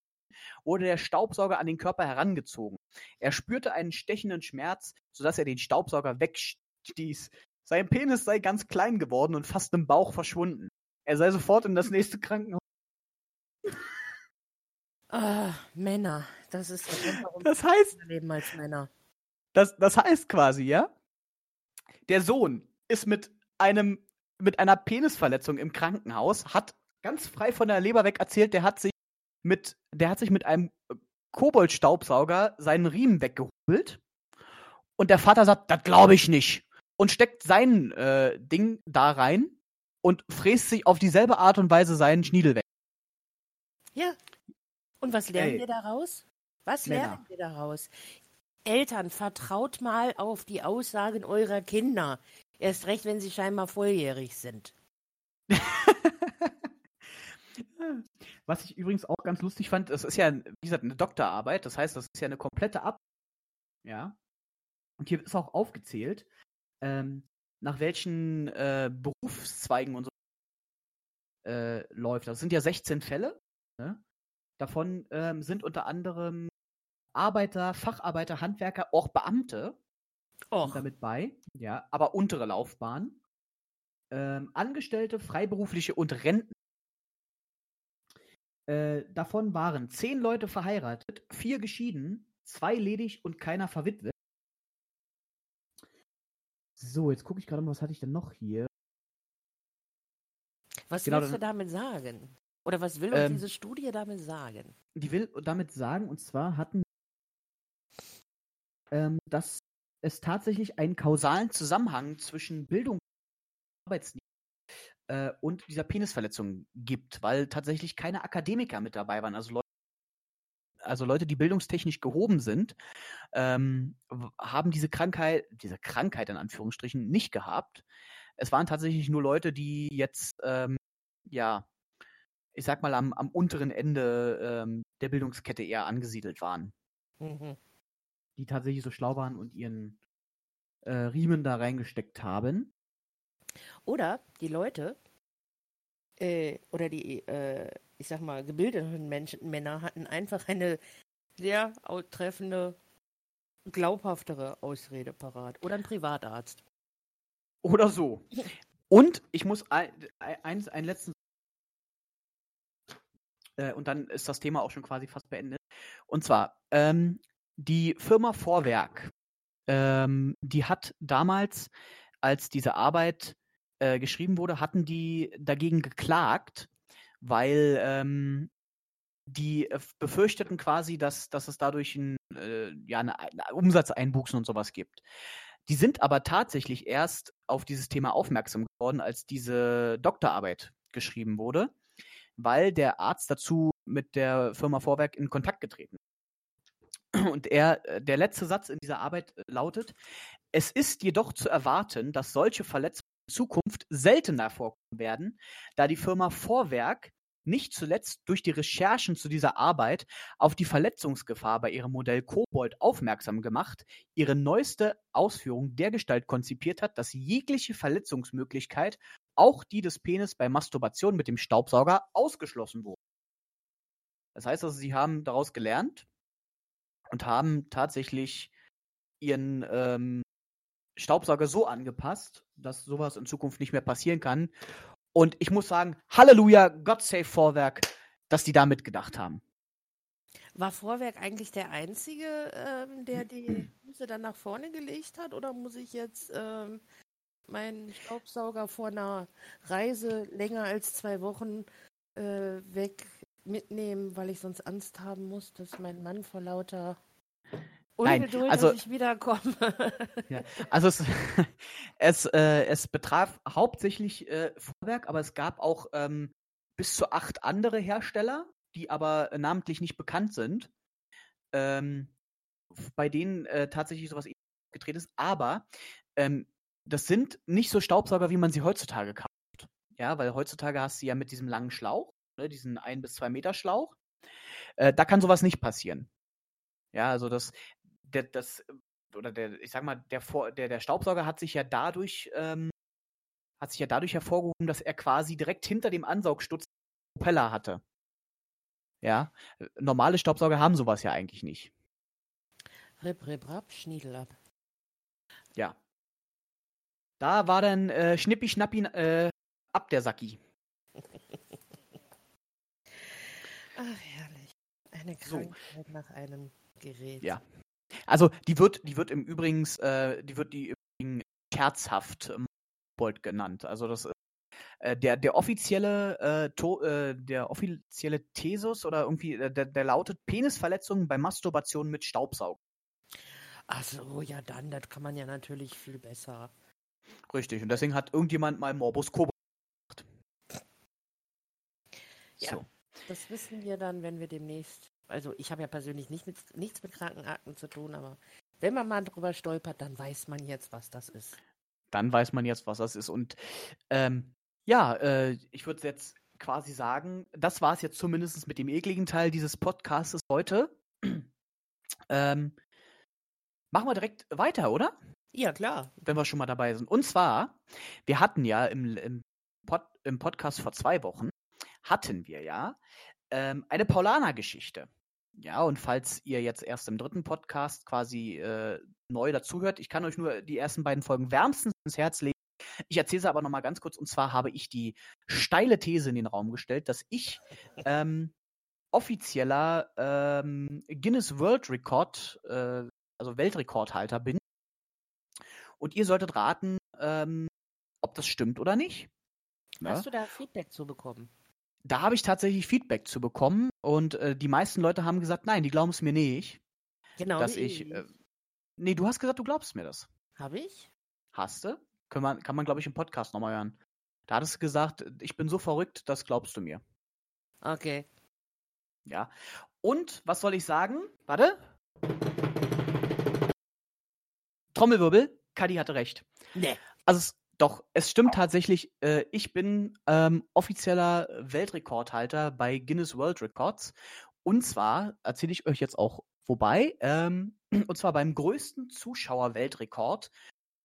wurde der Staubsauger an den Körper herangezogen. Er spürte einen stechenden Schmerz, sodass er den Staubsauger wegstieß. Sein Penis sei ganz klein geworden und fast im Bauch verschwunden. Er sei sofort in das nächste Krankenhaus. Ah, Männer. Das ist der Grund, warum Das heißt, leben als Männer. Das, das heißt quasi, ja? Der Sohn ist mit einem mit einer Penisverletzung im Krankenhaus, hat ganz frei von der Leber weg erzählt, der hat sich mit der hat sich mit einem äh, Koboldstaubsauger seinen Riemen weggehobelt und der Vater sagt, das glaube ich nicht und steckt sein äh, Ding da rein und fräst sich auf dieselbe Art und Weise seinen Schniedel weg. Ja. Und was lernen Ey. wir daraus? Was Männer. lernen wir daraus? Eltern, vertraut mal auf die Aussagen eurer Kinder. Erst recht, wenn sie scheinbar volljährig sind. Was ich übrigens auch ganz lustig fand, das ist ja, wie gesagt, eine Doktorarbeit, das heißt, das ist ja eine komplette Ab. Ja. Und hier ist auch aufgezählt, ähm, nach welchen äh, Berufszweigen und so äh, läuft. Das sind ja 16 Fälle. Ne? Davon ähm, sind unter anderem Arbeiter, Facharbeiter, Handwerker, auch Beamte Och. damit bei, ja, aber untere Laufbahn. Ähm, Angestellte, Freiberufliche und Renten. Äh, davon waren zehn Leute verheiratet, vier geschieden, zwei ledig und keiner verwitwet. So, jetzt gucke ich gerade mal, was hatte ich denn noch hier? Was Genau, willst du damit sagen? Oder was will uns Ähm, diese Studie damit sagen? Die will damit sagen, und zwar hatten, ähm, dass es tatsächlich einen kausalen Zusammenhang zwischen Bildung und Arbeitsleben äh, und dieser Penisverletzung gibt, weil tatsächlich keine Akademiker mit dabei waren, also Leute, also Leute, die bildungstechnisch gehoben sind, ähm, haben diese Krankheit, diese Krankheit in Anführungsstrichen nicht gehabt. Es waren tatsächlich nur Leute, die jetzt, ähm, ja, ich sag mal, am, am unteren Ende ähm, der Bildungskette eher angesiedelt waren, Mhm. Die tatsächlich so schlau waren und ihren äh, Riemen da reingesteckt haben. Oder die Leute, äh, oder die, äh, ich sag mal, gebildeten Menschen, Männer hatten einfach eine sehr treffende, glaubhaftere Ausrede parat. Oder ein Privatarzt. Oder so. Und ich muss ein, ein, eins, einen letzten. Äh, und dann ist das Thema auch schon quasi fast beendet. Und zwar, ähm, die Firma Vorwerk, ähm, die hat damals, als diese Arbeit äh, geschrieben wurde, hatten die dagegen geklagt, weil ähm, die äh, befürchteten quasi, dass, dass es dadurch ein, äh, ja, eine, eine Umsatzeinbußen und sowas gibt. Die sind aber tatsächlich erst auf dieses Thema aufmerksam geworden, als diese Doktorarbeit geschrieben wurde, weil der Arzt dazu mit der Firma Vorwerk in Kontakt getreten ist. Und er, äh, der letzte Satz in dieser Arbeit äh, lautet, es ist jedoch zu erwarten, dass solche Verletzungen in Zukunft seltener vorkommen werden, da die Firma Vorwerk nicht zuletzt durch die Recherchen zu dieser Arbeit auf die Verletzungsgefahr bei ihrem Modell Kobold aufmerksam gemacht, ihre neueste Ausführung dergestalt konzipiert hat, dass jegliche Verletzungsmöglichkeit, auch die des Penis bei Masturbation mit dem Staubsauger, ausgeschlossen wurde. Das heißt also, sie haben daraus gelernt und haben tatsächlich ihren ähm, Staubsauger so angepasst, dass sowas in Zukunft nicht mehr passieren kann. Und ich muss sagen, Halleluja, God save Vorwerk, dass die da mitgedacht haben. War Vorwerk eigentlich der Einzige, ähm, der die Füße dann nach vorne gelegt hat? Oder muss ich jetzt ähm, meinen Staubsauger vor einer Reise länger als zwei Wochen äh, weg mitnehmen, weil ich sonst Angst haben muss, dass mein Mann vor lauter Nein, Ungeduld, also- dass ich wiederkomme? Also es, es, äh, es betraf hauptsächlich äh, Vorwerk, aber es gab auch ähm, bis zu acht andere Hersteller, die aber namentlich nicht bekannt sind, ähm, bei denen äh, tatsächlich sowas ähnliches gedreht ist. Aber ähm, das sind nicht so Staubsauger, wie man sie heutzutage kauft. Ja, weil heutzutage hast du ja mit diesem langen Schlauch, ne, diesen ein bis zwei Meter Schlauch, äh, da kann sowas nicht passieren. Ja, also das, der, das oder der, ich sag mal, der, der, der Staubsauger hat sich ja dadurch, ähm, hat sich ja dadurch hervorgehoben, dass er quasi direkt hinter dem Ansaugstutz Propeller hatte. Ja, äh, normale Staubsauger haben sowas ja eigentlich nicht. Rip, rip, rap, Schniedel ab. Ja. Da war dann äh, Schnippi Schnappi äh, ab der Sacki. Ach, herrlich. Eine So. Krankheit nach einem Gerät. Ja. Also die wird, die wird im Übrigens, äh, die wird die übrigens scherzhaft Bold genannt. Also das ist äh, der, der offizielle, äh, to, äh, der offizielle Thesis oder irgendwie, äh, der, der lautet Penisverletzungen bei Masturbation mit Staubsaugen. Ach so, ja dann, das kann man ja natürlich viel besser. Richtig. Und deswegen hat irgendjemand mal Morbus Kobold gemacht. Ja. So. Das wissen wir dann, wenn wir demnächst. Also ich habe ja persönlich nicht mit, nichts mit Krankenakten zu tun, aber wenn man mal drüber stolpert, dann weiß man jetzt, was das ist. Dann weiß man jetzt, was das ist. Und ähm, ja, äh, ich würde jetzt quasi sagen, das war es jetzt zumindest mit dem ekligen Teil dieses Podcastes heute. ähm, machen wir direkt weiter, oder? Ja, klar. Wenn wir schon mal dabei sind. Und zwar, wir hatten ja im, im, Pod, im Podcast vor zwei Wochen, hatten wir ja ähm, eine Paulaner-Geschichte. Ja, und falls ihr jetzt erst im dritten Podcast quasi äh, neu dazuhört, ich kann euch nur die ersten beiden Folgen wärmstens ins Herz legen. Ich erzähle sie aber nochmal ganz kurz. Und zwar habe ich die steile These in den Raum gestellt, dass ich ähm, offizieller ähm, Guinness World Record, äh, also Weltrekordhalter bin. Und ihr solltet raten, ähm, ob das stimmt oder nicht. Hast du da Feedback zu bekommen? Da habe ich tatsächlich Feedback zu bekommen und äh, die meisten Leute haben gesagt, nein, die glauben es mir nicht. Genau. Dass ich. Äh, nee, du hast gesagt, du glaubst mir das. Habe ich? Hast du? Kann man, kann man glaube ich, im Podcast nochmal hören. Da hattest du gesagt, ich bin so verrückt, das glaubst du mir. Okay. Ja. Und, was soll ich sagen? Warte. Trommelwirbel, Kadi hatte recht. Nee. Also, es, doch, es stimmt tatsächlich, äh, ich bin ähm, offizieller Weltrekordhalter bei Guinness World Records. Und zwar erzähle ich euch jetzt auch wobei, ähm, und zwar beim größten Zuschauerweltrekord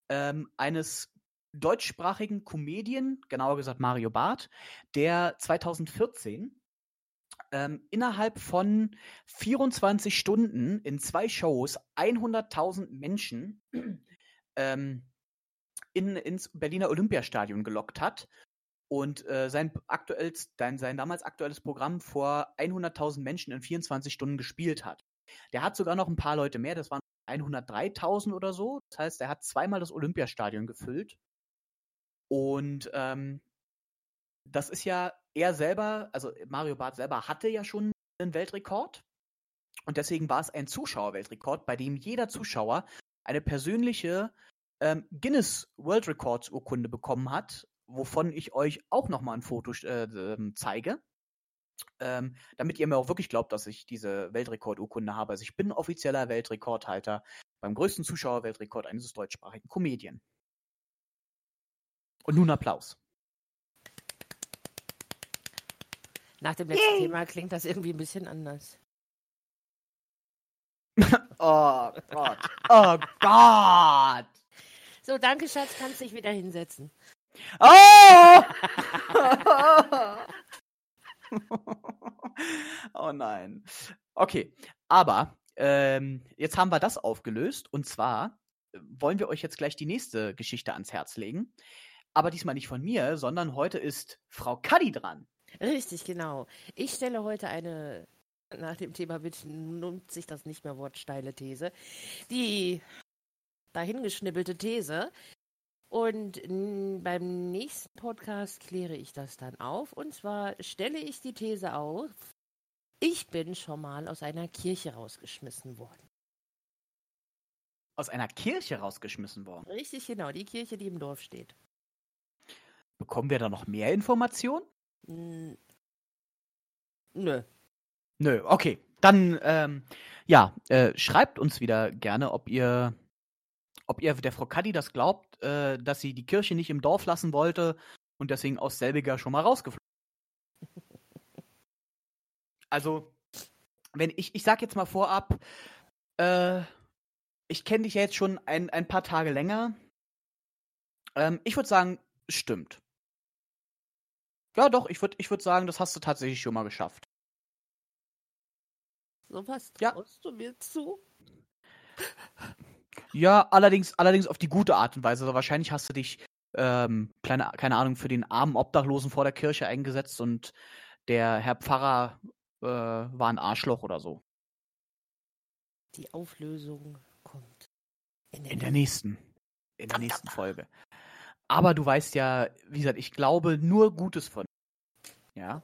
ähm, eines deutschsprachigen Comedian, genauer gesagt Mario Barth, der 2014 ähm, innerhalb von 24 Stunden in zwei Shows 100.000 Menschen ähm, in, ins Berliner Olympiastadion gelockt hat und äh, sein, aktuelles, sein, sein damals aktuelles Programm vor 100.000 Menschen in 24 Stunden gespielt hat. Der hat sogar noch ein paar Leute mehr, das waren 103.000 oder so. Das heißt, er hat zweimal das Olympiastadion gefüllt. Und ähm, das ist ja er selber, also Mario Barth selber hatte ja schon einen Weltrekord. Und deswegen war es ein Zuschauerweltrekord, bei dem jeder Zuschauer eine persönliche ähm, Guinness World Records Urkunde bekommen hat, wovon ich euch auch nochmal ein Foto äh, ähm, zeige. Ähm, damit ihr mir auch wirklich glaubt, dass ich diese Weltrekordurkunde habe. Also ich bin offizieller Weltrekordhalter beim größten Zuschauerweltrekord eines deutschsprachigen Comedian. Und nun Applaus. Nach dem letzten Yay. Thema klingt das irgendwie ein bisschen anders. oh Gott. Oh Gott. So, danke, Schatz. Kannst dich wieder hinsetzen. Oh! oh nein. Okay, aber ähm, jetzt haben wir das aufgelöst und zwar äh, wollen wir euch jetzt gleich die nächste Geschichte ans Herz legen. Aber diesmal nicht von mir, sondern heute ist Frau Kaddi dran. Richtig, genau. Ich stelle heute eine, nach dem Thema nutzt sich das nicht mehr Wort steile These, die dahingeschnibbelte These. Und beim nächsten Podcast kläre ich das dann auf. Und zwar stelle ich die These auf, ich bin schon mal aus einer Kirche rausgeschmissen worden. Aus einer Kirche rausgeschmissen worden? Richtig, genau. Die Kirche, die im Dorf steht. Bekommen wir da noch mehr Informationen? Nö. Nö, okay. Dann, ähm, ja, äh, schreibt uns wieder gerne, ob ihr, ob ihr der Frau Kaddi das glaubt, äh, dass sie die Kirche nicht im Dorf lassen wollte und deswegen aus selbiger schon mal rausgeflogen. also, wenn ich, ich sag jetzt mal vorab, äh, ich kenne dich ja jetzt schon ein, ein paar Tage länger. Ähm, ich würde sagen, stimmt. Ja, doch, ich würde ich würd sagen, das hast du tatsächlich schon mal geschafft. So was traust ja. du mir zu? Ja, allerdings, allerdings auf die gute Art und Weise. Also wahrscheinlich hast du dich, ähm, kleine, keine Ahnung, für den armen Obdachlosen vor der Kirche eingesetzt und der Herr Pfarrer äh, war ein Arschloch oder so. Die Auflösung kommt. In der, in der nächsten. In der nächsten Folge. Aber du weißt ja, wie gesagt, ich glaube nur Gutes von. Ja.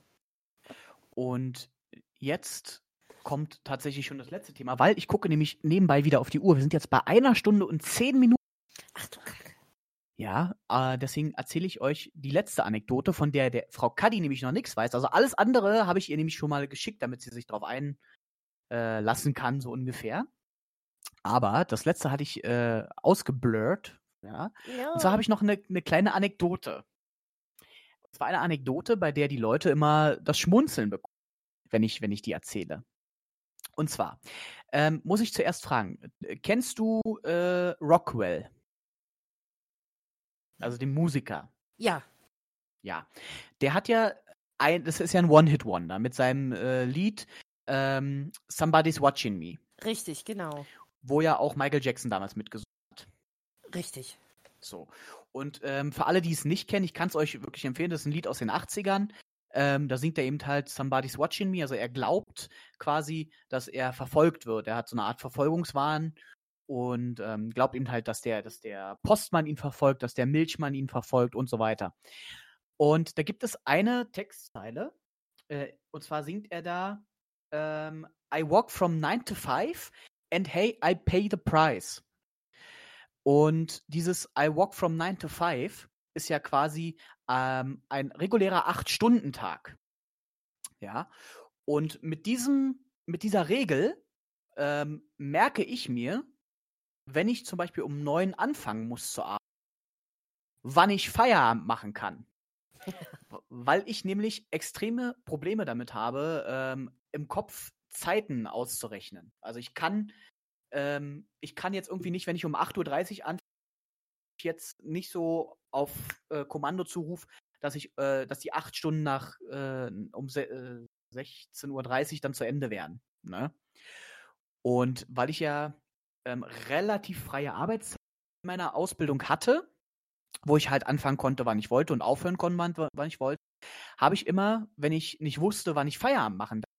Und jetzt kommt tatsächlich schon das letzte Thema, weil ich gucke nämlich nebenbei wieder auf die Uhr. Wir sind jetzt bei einer Stunde und zehn Minuten. Ach du Kacke. Ja, äh, deswegen erzähle ich euch die letzte Anekdote, von der der Frau Kaddi nämlich noch nichts weiß. Also alles andere habe ich ihr nämlich schon mal geschickt, damit sie sich darauf einlassen äh, kann, so ungefähr. Aber das letzte hatte ich äh, ausgeblurrt Ja. Ja. Und zwar habe ich noch eine, eine kleine Anekdote. Es war eine Anekdote, bei der die Leute immer das Schmunzeln bekommen, wenn ich, wenn ich die erzähle. Und zwar ähm, muss ich zuerst fragen: äh, Kennst du äh, Rockwell? Also den Musiker. ja, Ja. Der hat ja ein, das ist ja ein One-Hit-Wonder mit seinem äh, Lied ähm, Somebody's Watching Me, richtig, genau. wo ja auch Michael Jackson damals mitgesungen Richtig. So. Und ähm, für alle, die es nicht kennen, ich kann es euch wirklich empfehlen, das ist ein Lied aus den 80ern. Ähm, da singt er eben halt Somebody's Watching Me. Also er glaubt quasi, dass er verfolgt wird. Er hat so eine Art Verfolgungswahn und ähm, glaubt eben halt, dass der, dass der Postmann ihn verfolgt, dass der Milchmann ihn verfolgt und so weiter. Und da gibt es eine Textzeile, äh, und zwar singt er da ähm, I walk from 9 to 5 and hey, I pay the price. Und dieses I walk from 9 to 5 ist ja quasi ähm, ein regulärer 8-Stunden-Tag. Ja. Und mit diesem, mit dieser Regel ähm, merke ich mir, wenn ich zum Beispiel um 9 anfangen muss zu arbeiten, wann ich Feierabend machen kann. Weil ich nämlich extreme Probleme damit habe, ähm, im Kopf Zeiten auszurechnen. Also ich kann, ähm, ich kann jetzt irgendwie nicht, wenn ich um 8.30 Uhr anfange, jetzt nicht so auf äh, Kommando zurufe, dass ich, äh, dass die acht Stunden nach äh, um äh, 16.30 Uhr dann zu Ende wären. Ne? Und weil ich ja ähm, relativ freie Arbeitszeit in meiner Ausbildung hatte, wo ich halt anfangen konnte, wann ich wollte und aufhören konnte, wann, wann ich wollte, habe ich immer, wenn ich nicht wusste, wann ich Feierabend machen darf,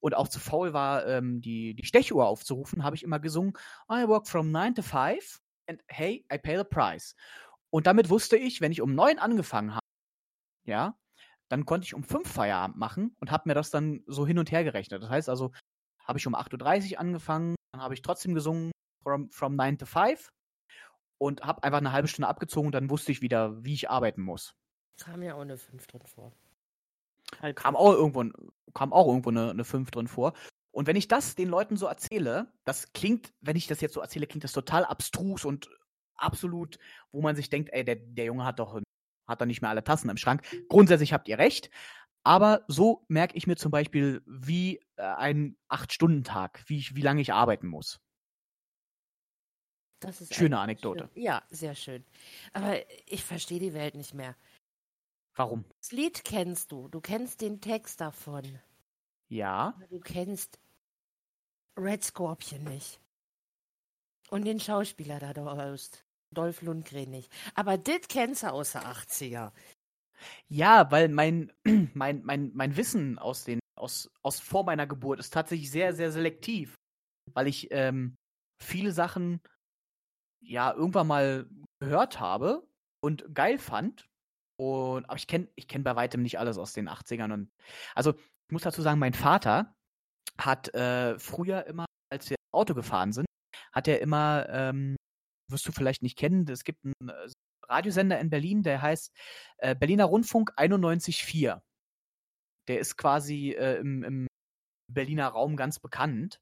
und auch zu faul war, ähm, die, die Stechuhr aufzurufen, habe ich immer gesungen, I work from 9 to 5 and hey, I pay the price. Und damit wusste ich, wenn ich um 9 angefangen habe, ja, dann konnte ich um 5 Feierabend machen und habe mir das dann so hin und her gerechnet. Das heißt also, habe ich um 8.30 Uhr angefangen, dann habe ich trotzdem gesungen from, from 9 to 5 und habe einfach eine halbe Stunde abgezogen und dann wusste ich wieder, wie ich arbeiten muss. Kam ja auch eine 5 drin vor. Halt kam auch irgendwo, kam auch irgendwo eine, eine 5 drin vor. Und wenn ich das den Leuten so erzähle, das klingt, wenn ich das jetzt so erzähle, klingt das total abstrus und absolut, wo man sich denkt, ey, der, der Junge hat doch, hat doch nicht mehr alle Tassen im Schrank. Grundsätzlich habt ihr recht. Aber so merke ich mir zum Beispiel, wie äh, ein 8-Stunden-Tag, wie, ich, wie lange ich arbeiten muss. Das ist Schöne Anekdote. Schön. Ja, sehr schön. Aber ich verstehe die Welt nicht mehr. Warum? Das Lied kennst du. Du kennst den Text davon. Ja. Aber du kennst Red Scorpion nicht. Und den Schauspieler da daraus. Dolph Lundgren nicht. Aber das kennst du aus der 80er. Ja, weil mein, mein, mein, mein Wissen aus den, aus, aus vor meiner Geburt ist tatsächlich sehr, sehr selektiv. Weil ich ähm, viele Sachen ja irgendwann mal gehört habe und geil fand. Und, aber ich kenne ich kenn bei weitem nicht alles aus den 80ern. Und, also, ich muss dazu sagen, mein Vater hat äh, früher immer, als wir Auto gefahren sind, hat er immer, ähm, wirst du vielleicht nicht kennen, es gibt einen äh, Radiosender in Berlin, der heißt äh, Berliner Rundfunk 91.4. Der ist quasi äh, im, im Berliner Raum ganz bekannt.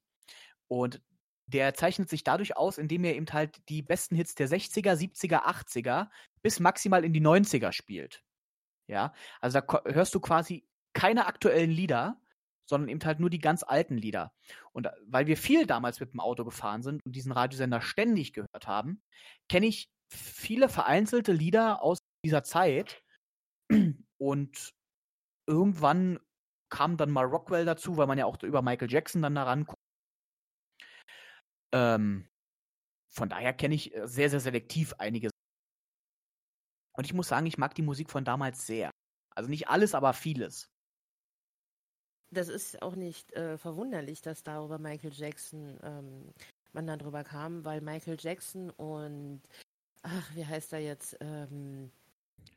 Und der zeichnet sich dadurch aus, indem er eben halt die besten Hits der 60er, 70er, 80er bis maximal in die 90er spielt. Ja, also da hörst du quasi keine aktuellen Lieder, sondern eben halt nur die ganz alten Lieder. Und äh, weil wir viel damals mit dem Auto gefahren sind und diesen Radiosender ständig gehört haben, kenne ich viele vereinzelte Lieder aus dieser Zeit. Und irgendwann kam dann mal Rockwell dazu, weil man ja auch über Michael Jackson dann daran guckt. Ähm, von daher kenne ich äh, sehr, sehr selektiv einige. Und ich muss sagen, ich mag die Musik von damals sehr. Also nicht alles, aber vieles. Das ist auch nicht äh, verwunderlich, dass da über Michael Jackson ähm, man dann drüber kam, weil Michael Jackson und ach, wie heißt er jetzt? Ähm,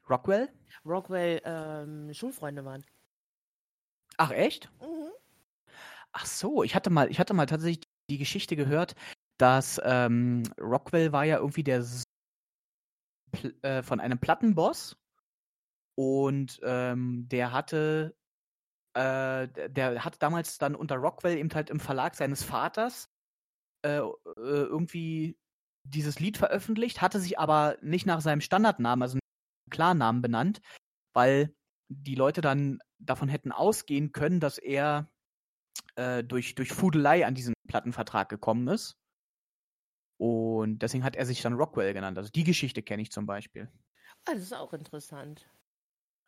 Rockwell? Rockwell ähm, Schulfreunde waren. Ach, echt? Mhm. Ach so, ich hatte mal, ich hatte mal tatsächlich die Geschichte gehört, dass ähm, Rockwell war ja irgendwie der S- äh, von einem Plattenboss und ähm, der hatte äh, der, der hat damals dann unter Rockwell eben halt im Verlag seines Vaters äh, äh, irgendwie dieses Lied veröffentlicht, hatte sich aber nicht nach seinem Standardnamen, also Klarnamen benannt, weil die Leute dann davon hätten ausgehen können, dass er äh, durch, durch Fudelei an diesen Plattenvertrag gekommen ist. Und deswegen hat er sich dann Rockwell genannt. Also die Geschichte kenne ich zum Beispiel. Ah, das ist auch interessant.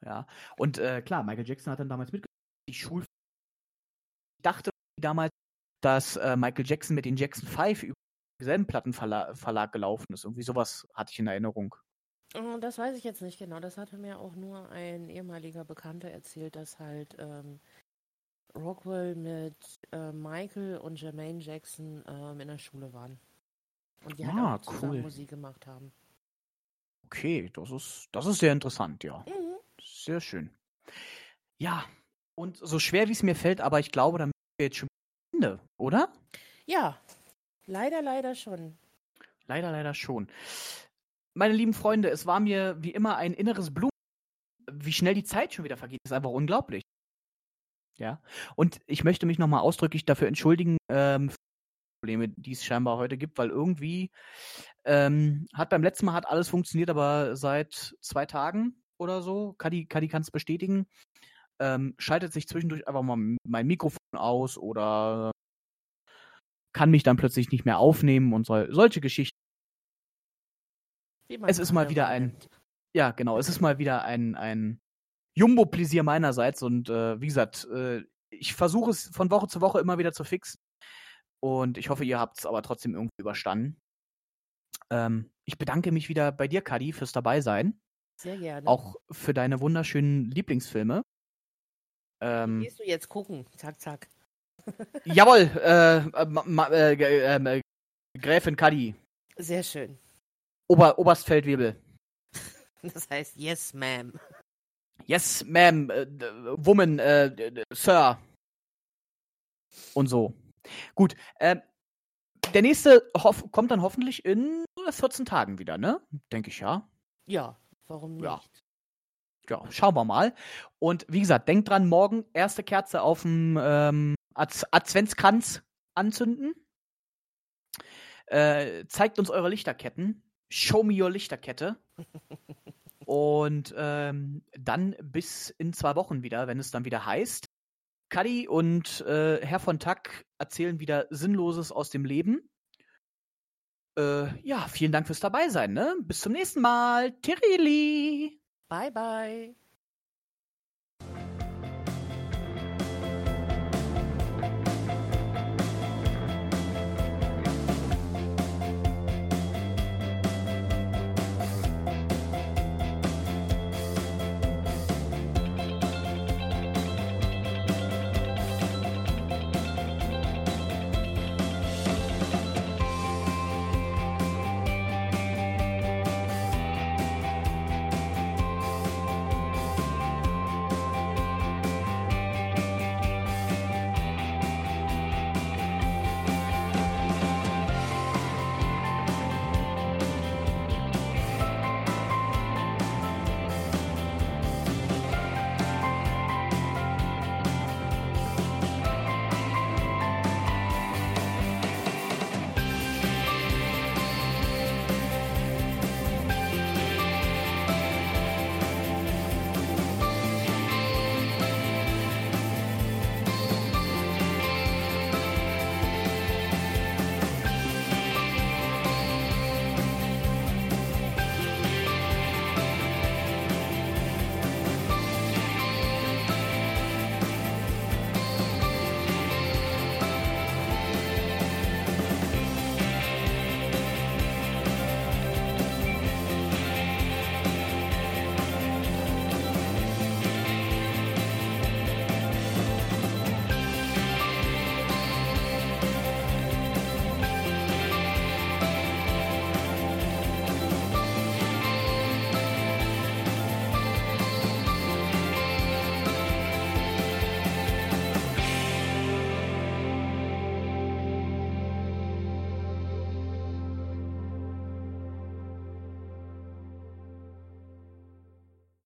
Ja. Und äh, klar, Michael Jackson hat dann damals. Ich dachte damals, dass äh, Michael Jackson mit den Jackson 5 über denselben Plattenverlag Verlag gelaufen ist. Irgendwie sowas hatte ich in Erinnerung. Oh, Das weiß ich jetzt nicht genau. Das hatte mir auch nur ein ehemaliger Bekannter erzählt, dass halt ähm, Rockwell mit äh, Michael und Jermaine Jackson ähm, in der Schule waren. Und die halt Ah, auch zusammen cool. Musik gemacht haben. Okay, das ist, das ist sehr interessant, ja. Mhm. Sehr schön. Ja, und so schwer wie es mir fällt, aber ich glaube, dann sind wir jetzt schon am Ende, oder? Ja, leider, leider schon. Leider, leider schon. Meine lieben Freunde, es war mir wie immer ein inneres Blumen. Wie schnell die Zeit schon wieder vergeht, ist einfach unglaublich. Ja. Und ich möchte mich nochmal ausdrücklich dafür entschuldigen, ähm, für die Probleme, die es scheinbar heute gibt, weil irgendwie ähm, hat beim letzten Mal hat alles funktioniert, aber seit zwei Tagen oder so, Kadi, Kadi kann es bestätigen, ähm, schaltet sich zwischendurch einfach mal mein Mikrofon aus oder kann mich dann plötzlich nicht mehr aufnehmen und so, solche Geschichten. Es ist mal wieder ein-. Ja, genau. Es ist mal wieder ein, ein Jumbo-Pläsier meinerseits und äh, wie gesagt, äh, ich versuche es von Woche zu Woche immer wieder zu fixen und ich hoffe, ihr habt es aber trotzdem irgendwie überstanden. Ähm, ich bedanke mich wieder bei dir, Kadi, fürs Dabeisein, Sehr gerne. auch für deine wunderschönen Lieblingsfilme. Ähm, Gehst du jetzt gucken? Zack, zack. jawohl, äh, äh, äh, ähm, äh, Gräfin Kadi, Sehr schön. Ober, Oberstfeldwebel. Das heißt, yes, ma'am. Yes, ma'am, äh, woman, äh, sir. Und so. Gut, äh, der nächste kommt dann hoffentlich in 14 Tagen wieder, ne? Denke ich ja. Ja, warum nicht? Ja. Ja, schauen wir mal. Und wie gesagt, denkt dran, morgen erste Kerze auf dem ähm, Ad Adventskranz anzünden. Äh, zeigt uns eure Lichterketten. Show me your Lichterkette. und ähm, dann bis in zwei Wochen wieder, wenn es dann wieder heißt. Kadi und äh, Herr von Tack erzählen wieder Sinnloses aus dem Leben. Äh, ja, vielen Dank fürs Dabeisein, ne? Bis zum nächsten Mal. Tirili! Bye, bye.